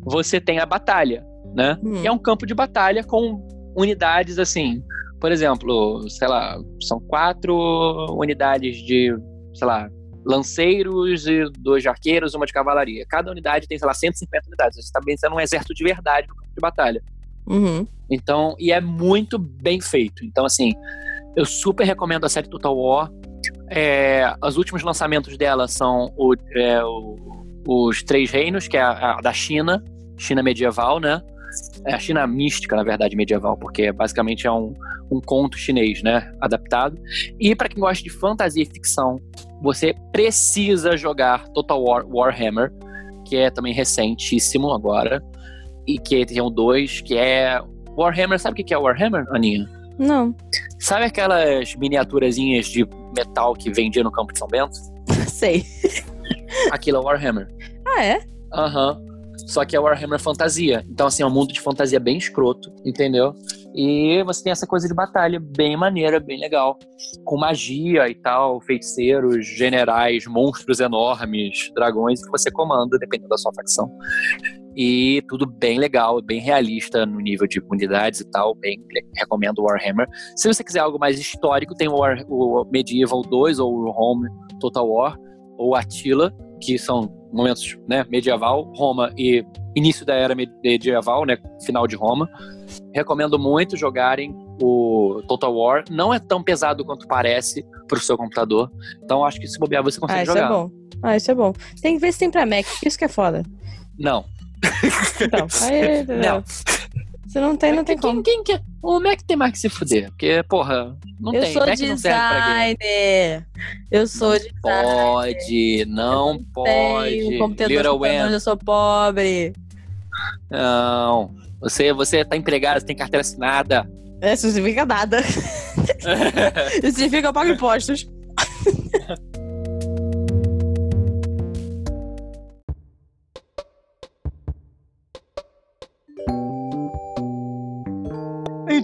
você tem a batalha, né? Hum. E é um campo de batalha com unidades assim. Por exemplo, sei lá, são quatro unidades de, sei lá, lanceiros e dois de arqueiros e uma de cavalaria. Cada unidade tem, sei lá, 150 unidades. Você está pensando um exército de verdade no campo de batalha. Uhum. Então, e é muito bem feito. Então, assim, eu super recomendo a série Total War. É, os últimos lançamentos dela são o- é, o- os Três Reinos, que é a, a da China, China medieval, né? É a China mística, na verdade, medieval, porque basicamente é um, um conto chinês, né? Adaptado. E para quem gosta de fantasia e ficção, você precisa jogar Total War Warhammer, que é também recentíssimo agora. E que tem o 2, que é Warhammer, sabe o que que é Warhammer, Aninha? Não. Sabe aquelas miniaturazinhas de metal que vendia no campo de São Bento? Sei. Aquilo é Warhammer. Ah, é? Aham. Só que é Warhammer fantasia. Então, assim, é um mundo de fantasia bem escroto, entendeu? E você tem essa coisa de batalha bem maneira, bem legal. Com magia e tal, feiticeiros, generais, monstros enormes, dragões que você comanda, dependendo da sua facção. E tudo bem legal, bem realista no nível de unidades e tal. Bem, recomendo Warhammer. Se você quiser algo mais histórico, tem o, War- o Medieval 2 ou o Home Total War ou Attila, que são momentos né, medieval, Roma e início da era me- medieval, né, final de Roma. Recomendo muito jogarem o Total War. Não é tão pesado quanto parece pro seu computador. Então acho que se bobear você consegue Ah, isso jogar. é bom. Ah, isso é bom. Tem que ver se tem pra Mac. Isso que é foda. Não. Então, aí, entendeu? Não. Se não tem, não tem quem, como. quem que- O Mac tem mais que se fuder. Porque, porra, não Eu tem. sou Mac não serve pra game. designer. Eu sou designer. Pode, não pode. Tenho um computador Little computador, eu sou pobre. Não. Você, você tá empregado, você tem carteira assinada. É, Isso significa nada. Isso significa que eu pago impostos.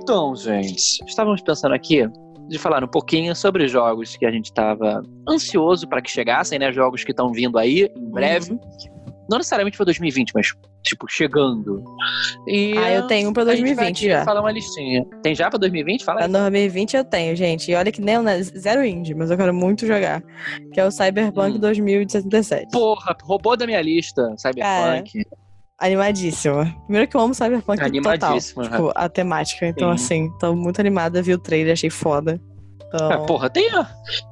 Então, gente, estávamos pensando aqui de falar um pouquinho sobre jogos que a gente estava ansioso para que chegassem, né? Jogos que estão vindo aí em breve. Uhum. não necessariamente pra 2020, mas, tipo, chegando. E, Ah, eu tenho um pra a gente vai 2020 aqui já. falar uma listinha. Tem já pra 2020? Fala aí. 2020 eu tenho, gente. E olha que nem né, zero indie, mas eu quero muito jogar. Que é o Cyberpunk Hum. 2077. Porra, roubou da minha lista, Cyberpunk. Animadíssima. Primeiro que eu amo Cyberpunk total. Animadíssima. Tipo, a temática. Então, Sim. assim, tô muito animada. Vi o trailer, achei foda. Então, Ah, porra, tem, a,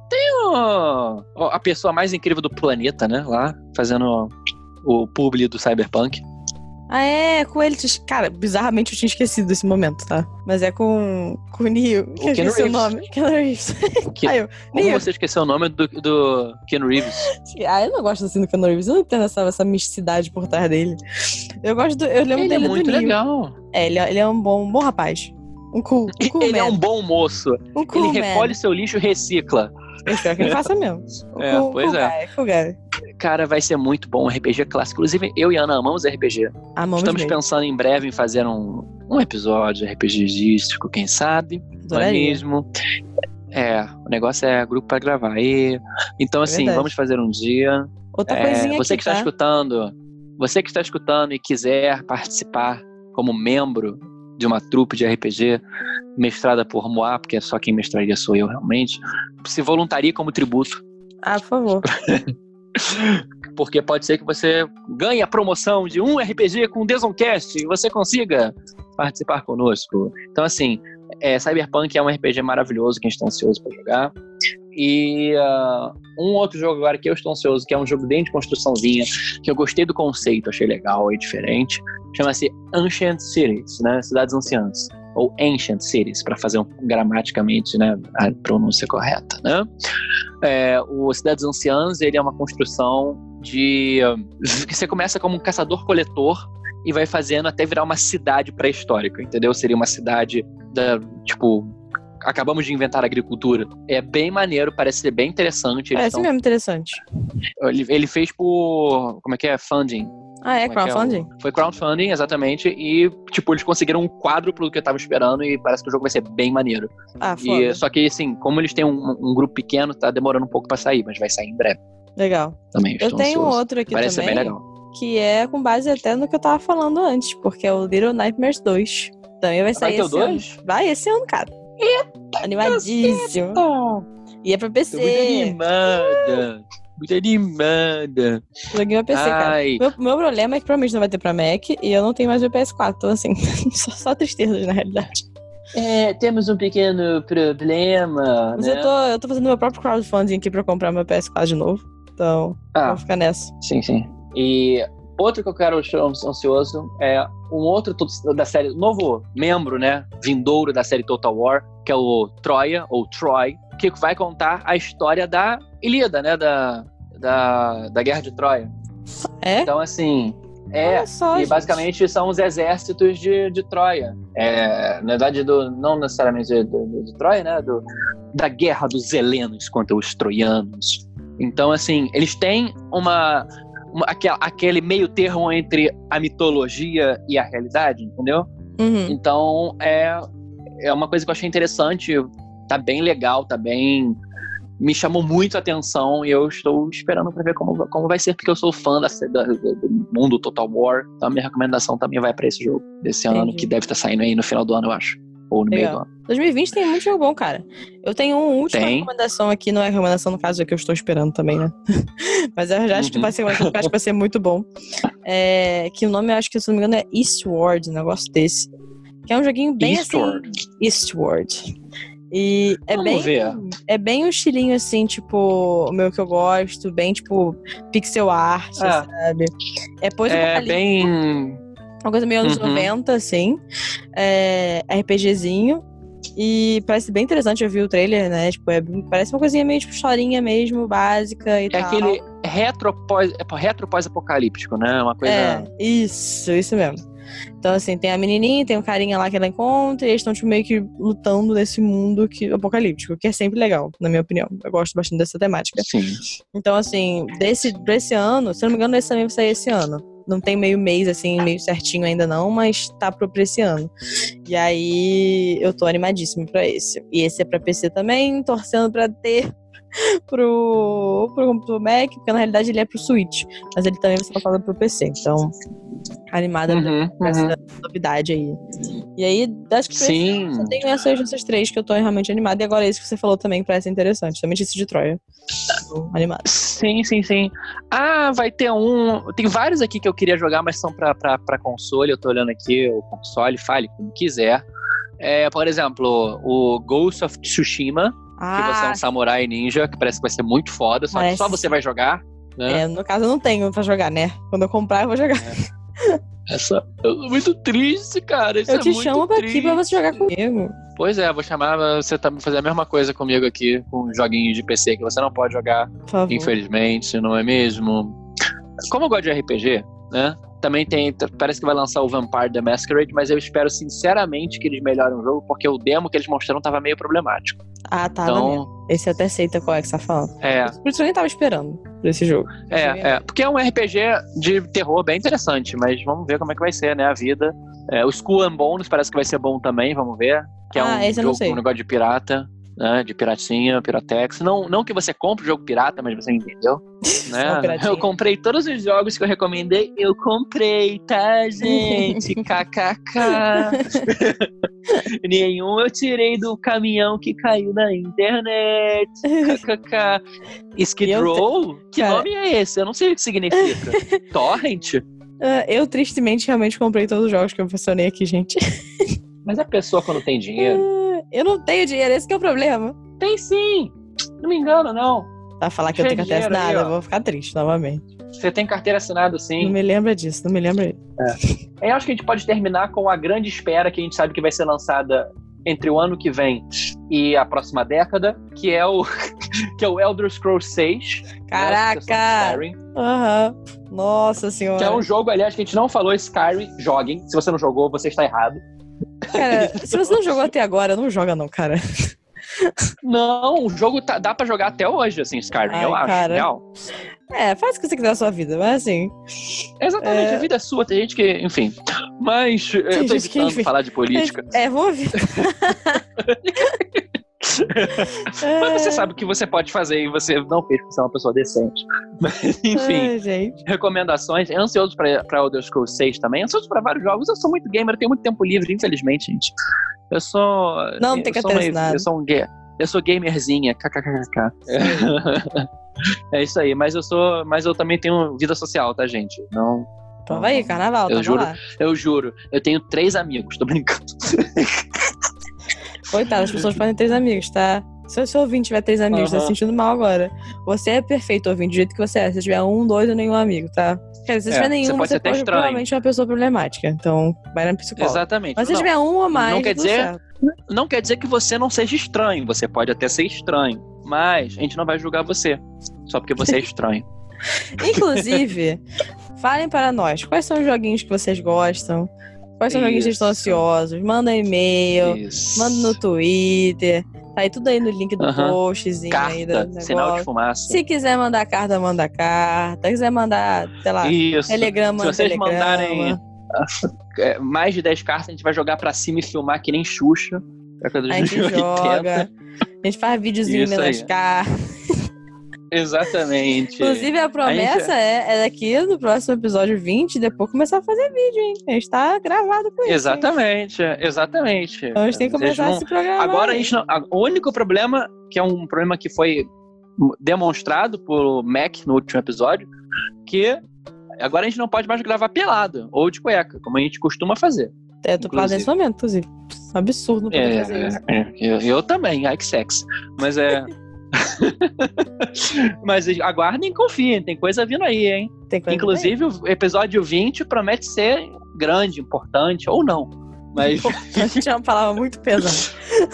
tem a, a pessoa mais incrível do planeta, né? Lá, fazendo o publi do Cyberpunk. Ah, é, com ele. Cara, bizarramente eu tinha esquecido desse momento, tá? Mas é com, com o Neo. Que eu Keanu esqueci o Reeves. nome. Keanu Reeves. Que- Aí eu, Como Neo. você esqueceu o nome do, do Ken Reeves? Ah, eu não gosto assim do Keanu Reeves. Eu não entendo essa, essa misticidade por trás dele. Eu gosto do. Eu lembro Ele é dele muito do Neo. legal. É, ele, é- ele é um bom, um bom rapaz. Um cool, um cool ele é man. um bom moço. um cool ele man. recolhe seu lixo e recicla. Eu espero que ele faça mesmo. Um É, cool, pois cool é. Guy, cool guy. Cara, vai ser muito bom um RPG clássico. Inclusive, eu e Ana amamos RPG. Amamos Estamos mesmo. pensando em breve em fazer um, um episódio RPGístico, quem sabe? Não é mesmo? É, o negócio é grupo pra gravar. E, então, assim, verdade. vamos fazer um dia. Outra É, coisinha você aqui, que está tá? escutando, você que está escutando e quiser participar como membro de uma trupe de RPG mestrada por Moá, porque só quem mestraria sou eu realmente, se voluntarie como tributo, Ah, por favor. porque pode ser que você ganhe a promoção de um RPG com Desoncast e você consiga participar conosco. Então, assim, é, Cyberpunk é um RPG maravilhoso que a gente está ansioso para jogar. E ah, um outro jogo agora que eu estou ansioso, que é um jogo bem de construçãozinha, que eu gostei do conceito, achei legal e diferente, chama-se Ancient Cities, né? Cidades Anciãs. Ou Ancient Cities, para fazer um, gramaticamente né, a pronúncia correta, né? É, o Cidades Anciãs, ele é uma construção de... ah, que você começa como um caçador-coletor e vai fazendo até virar uma cidade pré-histórica, entendeu? Seria uma cidade da, tipo, acabamos de inventar a agricultura. É bem maneiro, parece ser bem interessante. Eles Parece tão- mesmo interessante. ele, ele fez por, como é que é, funding. Ah, é é é crowdfunding? Foi crowdfunding, exatamente, e, tipo, eles conseguiram um quadruplo do que eu tava esperando e parece que o jogo vai ser bem maneiro. Ah, E, foda. só que, assim, como eles têm um, um grupo pequeno, tá demorando um pouco pra sair, mas vai sair em breve Legal. também. Eu tenho ansioso. outro aqui Parece ser também, bem legal. que é com base até no que eu tava falando antes, porque é o Little Nightmares 2. Também vai sair Vai esse ano. 2? Vai esse ano, cara. Animadíssimo. E é pra Tô muito PC. animada. Muito animada. Joguinho pra PC, cara. Ai, Meu, meu problema é que provavelmente não vai ter pra Mac e eu não tenho mais meu PS4. Então, assim, só, só tristezas na realidade. é, temos um pequeno problema, Mas né? eu, tô, eu tô fazendo meu próprio crowdfunding aqui pra comprar meu PS4 de novo. Então, Ah, vou ficar nessa. Sim, sim. E outro que eu quero ansioso é um outro da série, novo membro, né, vindouro da série Total War, que é o Troia, ou Troy, que vai contar a história da Ilíada, né, da, da, da Guerra de Troia. É? Então, assim, é... Só, E gente. basicamente são os exércitos de, de Troia. É, na verdade, do, não necessariamente de, de- de Troia, né? Do, da guerra dos helenos contra os troianos. Então, assim, eles têm uma, uma- aquele meio termo entre a mitologia e a realidade, entendeu? Uhum. Então, é, é uma coisa que eu achei interessante. Tá bem legal, tá bem. Me chamou muito a atenção e eu estou esperando para ver como, como vai ser, porque eu sou fã da, da- do mundo Total War. Então, a minha recomendação também vai para esse jogo desse ano, Entendi. que deve estar saindo aí no final do ano, eu acho. Ou no meio Legal. do ano. 2020 tem muito jogo bom, cara. Eu tenho uma última Tem. recomendação aqui, não é recomendação no caso, é que eu estou esperando também, né? Mas eu já acho que Uhum. vai ser, acho que vai ser muito bom. É, que o nome, eu acho que, se não me engano, é Eastward, um negócio desse. Que é um joguinho bem Eastward. assim. Eastward. E é Vamos bem. ver. É bem um estilinho assim, tipo, o meu que eu gosto, bem tipo pixel art, Ah. sabe? É É pós-apocalíptico. bem. Uma coisa meio anos Uhum. 90, assim. É, RPGzinho. E parece bem interessante, eu vi o trailer, né? Tipo, é- parece uma coisinha meio tipo historinha mesmo, básica e É tal. aquele retro pós- é retro pós-apocalíptico, né? Uma coisa. É, isso, isso mesmo. Então, assim, tem a menininha, tem o carinha lá que ela encontra, e eles estão, tipo, meio que lutando nesse mundo que, apocalíptico, que é sempre legal, na minha opinião. Eu gosto bastante dessa temática. Sim. Então, assim, desse, desse ano, se eu não me engano, esse também vai sair esse ano. Não tem meio mês, assim, meio certinho ainda não, mas tá pro esse ano. E aí, eu tô animadíssima pra esse. E esse é pra PC também, torcendo pra ter pro, pro, pro Mac, porque na realidade ele é pro Switch. Mas ele também vai ser lançado pro PC. Então, animada Uhum, uhum. essa novidade aí. E aí, acho que Sim. eu tenho essas, essas três que eu tô realmente animada. E agora esse que você falou também parece interessante. Também esse de Troia. Tô animada. Sim, sim, sim. Ah, vai ter um. Tem vários aqui que eu queria jogar, mas são pra, pra, pra console. Eu tô olhando aqui o console, fale como quiser. É, por exemplo, o Ghost of Tsushima, que você é Ah, um samurai ninja, que parece que vai ser muito foda, só que Parece. só você vai jogar. Né? é, no caso eu não tenho pra jogar, né? Quando eu comprar, eu vou jogar. Essa... Eu tô muito triste, cara. Isso eu é te chamo pra aqui triste. pra você jogar comigo. Pois é, vou chamar você também fazer a mesma coisa comigo aqui, com joguinhos de PC que você não pode jogar, infelizmente, não é mesmo? Como eu gosto de RPG, né? Também tem. Parece que vai lançar o Vampire the Masquerade, mas eu espero sinceramente que eles melhorem o jogo, porque o demo que eles mostraram tava meio problemático. Ah, tá. Então, Esse eu até aceita qual é que você tá falando. é, Por isso eu nem tava esperando por esse jogo. é, é. Porque é um RPG de terror bem interessante, mas vamos ver como é que vai ser, né? A vida. É, o Skull and Bones parece que vai ser bom também, vamos ver. Que é Ah, um jogo sei. com um negócio de pirata, né? De piratinha, piratex. Não, não que você compre o jogo pirata, mas você entendeu. Né? Eu comprei todos os jogos que eu recomendei. Eu comprei, tá, gente? KKK. Nenhum eu tirei do caminhão que caiu na internet. KKK. Skid Eu te- Row? Que Cara. nome é esse? Eu não sei o que significa. Torrent? Ah, eu tristemente realmente comprei todos os jogos que eu mencionei aqui, gente. Mas a pessoa quando tem dinheiro. Eu não tenho dinheiro, esse que é o problema. Tem sim! Não me engano, não. Vai falar que eu Cheio tenho de carteira aí, assinada, eu vou ficar triste novamente. Você tem carteira assinada Não sim. me lembra disso, não me lembra disso. Eu acho que a gente pode terminar com a grande espera que a gente sabe que vai ser lançada entre o ano que vem e a próxima década, que é o que é o Elder Scrolls 6. né, Caraca! que é Aham. Nossa que senhora. é um jogo, aliás, que a gente não falou Skyrim, joguem. Se você não jogou, você está errado. Cara, se você não jogou até agora, não joga não, cara. Não, o jogo tá- dá pra jogar até hoje, assim, Skyrim, Ai, eu acho. cara. Real. É, faz o que você quiser na sua vida, mas assim. Exatamente, É. a vida é sua, tem gente que, enfim. Mas eu tô gente que, evitando enfim. falar de política. É, vamos ouvir. Mas você sabe o que você pode fazer e você não fez porque você é uma pessoa decente. Mas, enfim, Ai, gente. recomendações. Ansioso pra, pra Elder Scrolls 6 também. Ansioso pra vários jogos. Eu sou muito gamer, eu tenho muito tempo livre, infelizmente, gente. Eu sou. Não, eu tem que ter meio- assinado. Eu sou um ga- Eu sou gamerzinha, kkkk. É isso aí, mas eu sou, mas eu também tenho vida social, tá, gente? Não, Prova aí, carnaval, Eu tava juro. lá. eu juro, eu tenho três amigos, tô brincando. Coitado, as pessoas podem ter três amigos, tá? Se o seu ouvinte tiver três amigos, tá se sentindo mal agora. Você é perfeito, ouvinte, do jeito que você é. Se tiver um, dois ou nenhum amigo, tá? Quer dizer, se É, tiver você nenhum, pode você ser pode provavelmente uma pessoa problemática. Então, vai na psicóloga. Exatamente. Mas se Não, tiver um ou mais, não quer dizer- certo. não quer dizer que você não seja estranho, você pode até ser estranho, mas a gente não vai julgar você só porque você é estranho. Inclusive, falem para nós quais são os joguinhos que vocês gostam. Quais são os joguinhos que vocês estão Isso. ansiosos? Manda e-mail, Isso. manda no Twitter. Tá aí tudo aí no link do Aham. postzinho aí do Carta, sinal de negócio. fumaça. Se quiser mandar carta, manda carta. Se quiser mandar, sei lá, Isso. telegrama, Se vocês telegrama. mandarem é, mais de 10 cartas, a gente vai jogar pra cima e filmar que nem Xuxa. De A gente 80. joga. A gente faz videozinho as cartas. Exatamente. Inclusive, a promessa é, é daqui no próximo episódio 20, depois começar a fazer vídeo, hein? A gente tá gravado com isso. hein? Exatamente, exatamente. Então a gente tem que começar não- a se programar. Agora a gente não. a- O único problema, que é um problema que foi demonstrado por Mac no último episódio, que agora a gente não pode mais gravar pelado ou de cueca, como a gente costuma fazer. É, tô parado nesse momento, inclusive. Absurdo poder É, fazer isso. é, eu, eu também, ai que sexy. Mas é. Mas aguardem e confiem, tem coisa vindo aí, hein? Inclusive, o episódio 20 promete ser grande, importante, ou não. Mas A gente é uma palavra muito pesada.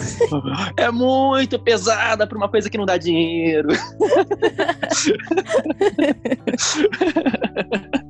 é muito pesada pra uma coisa que não dá dinheiro.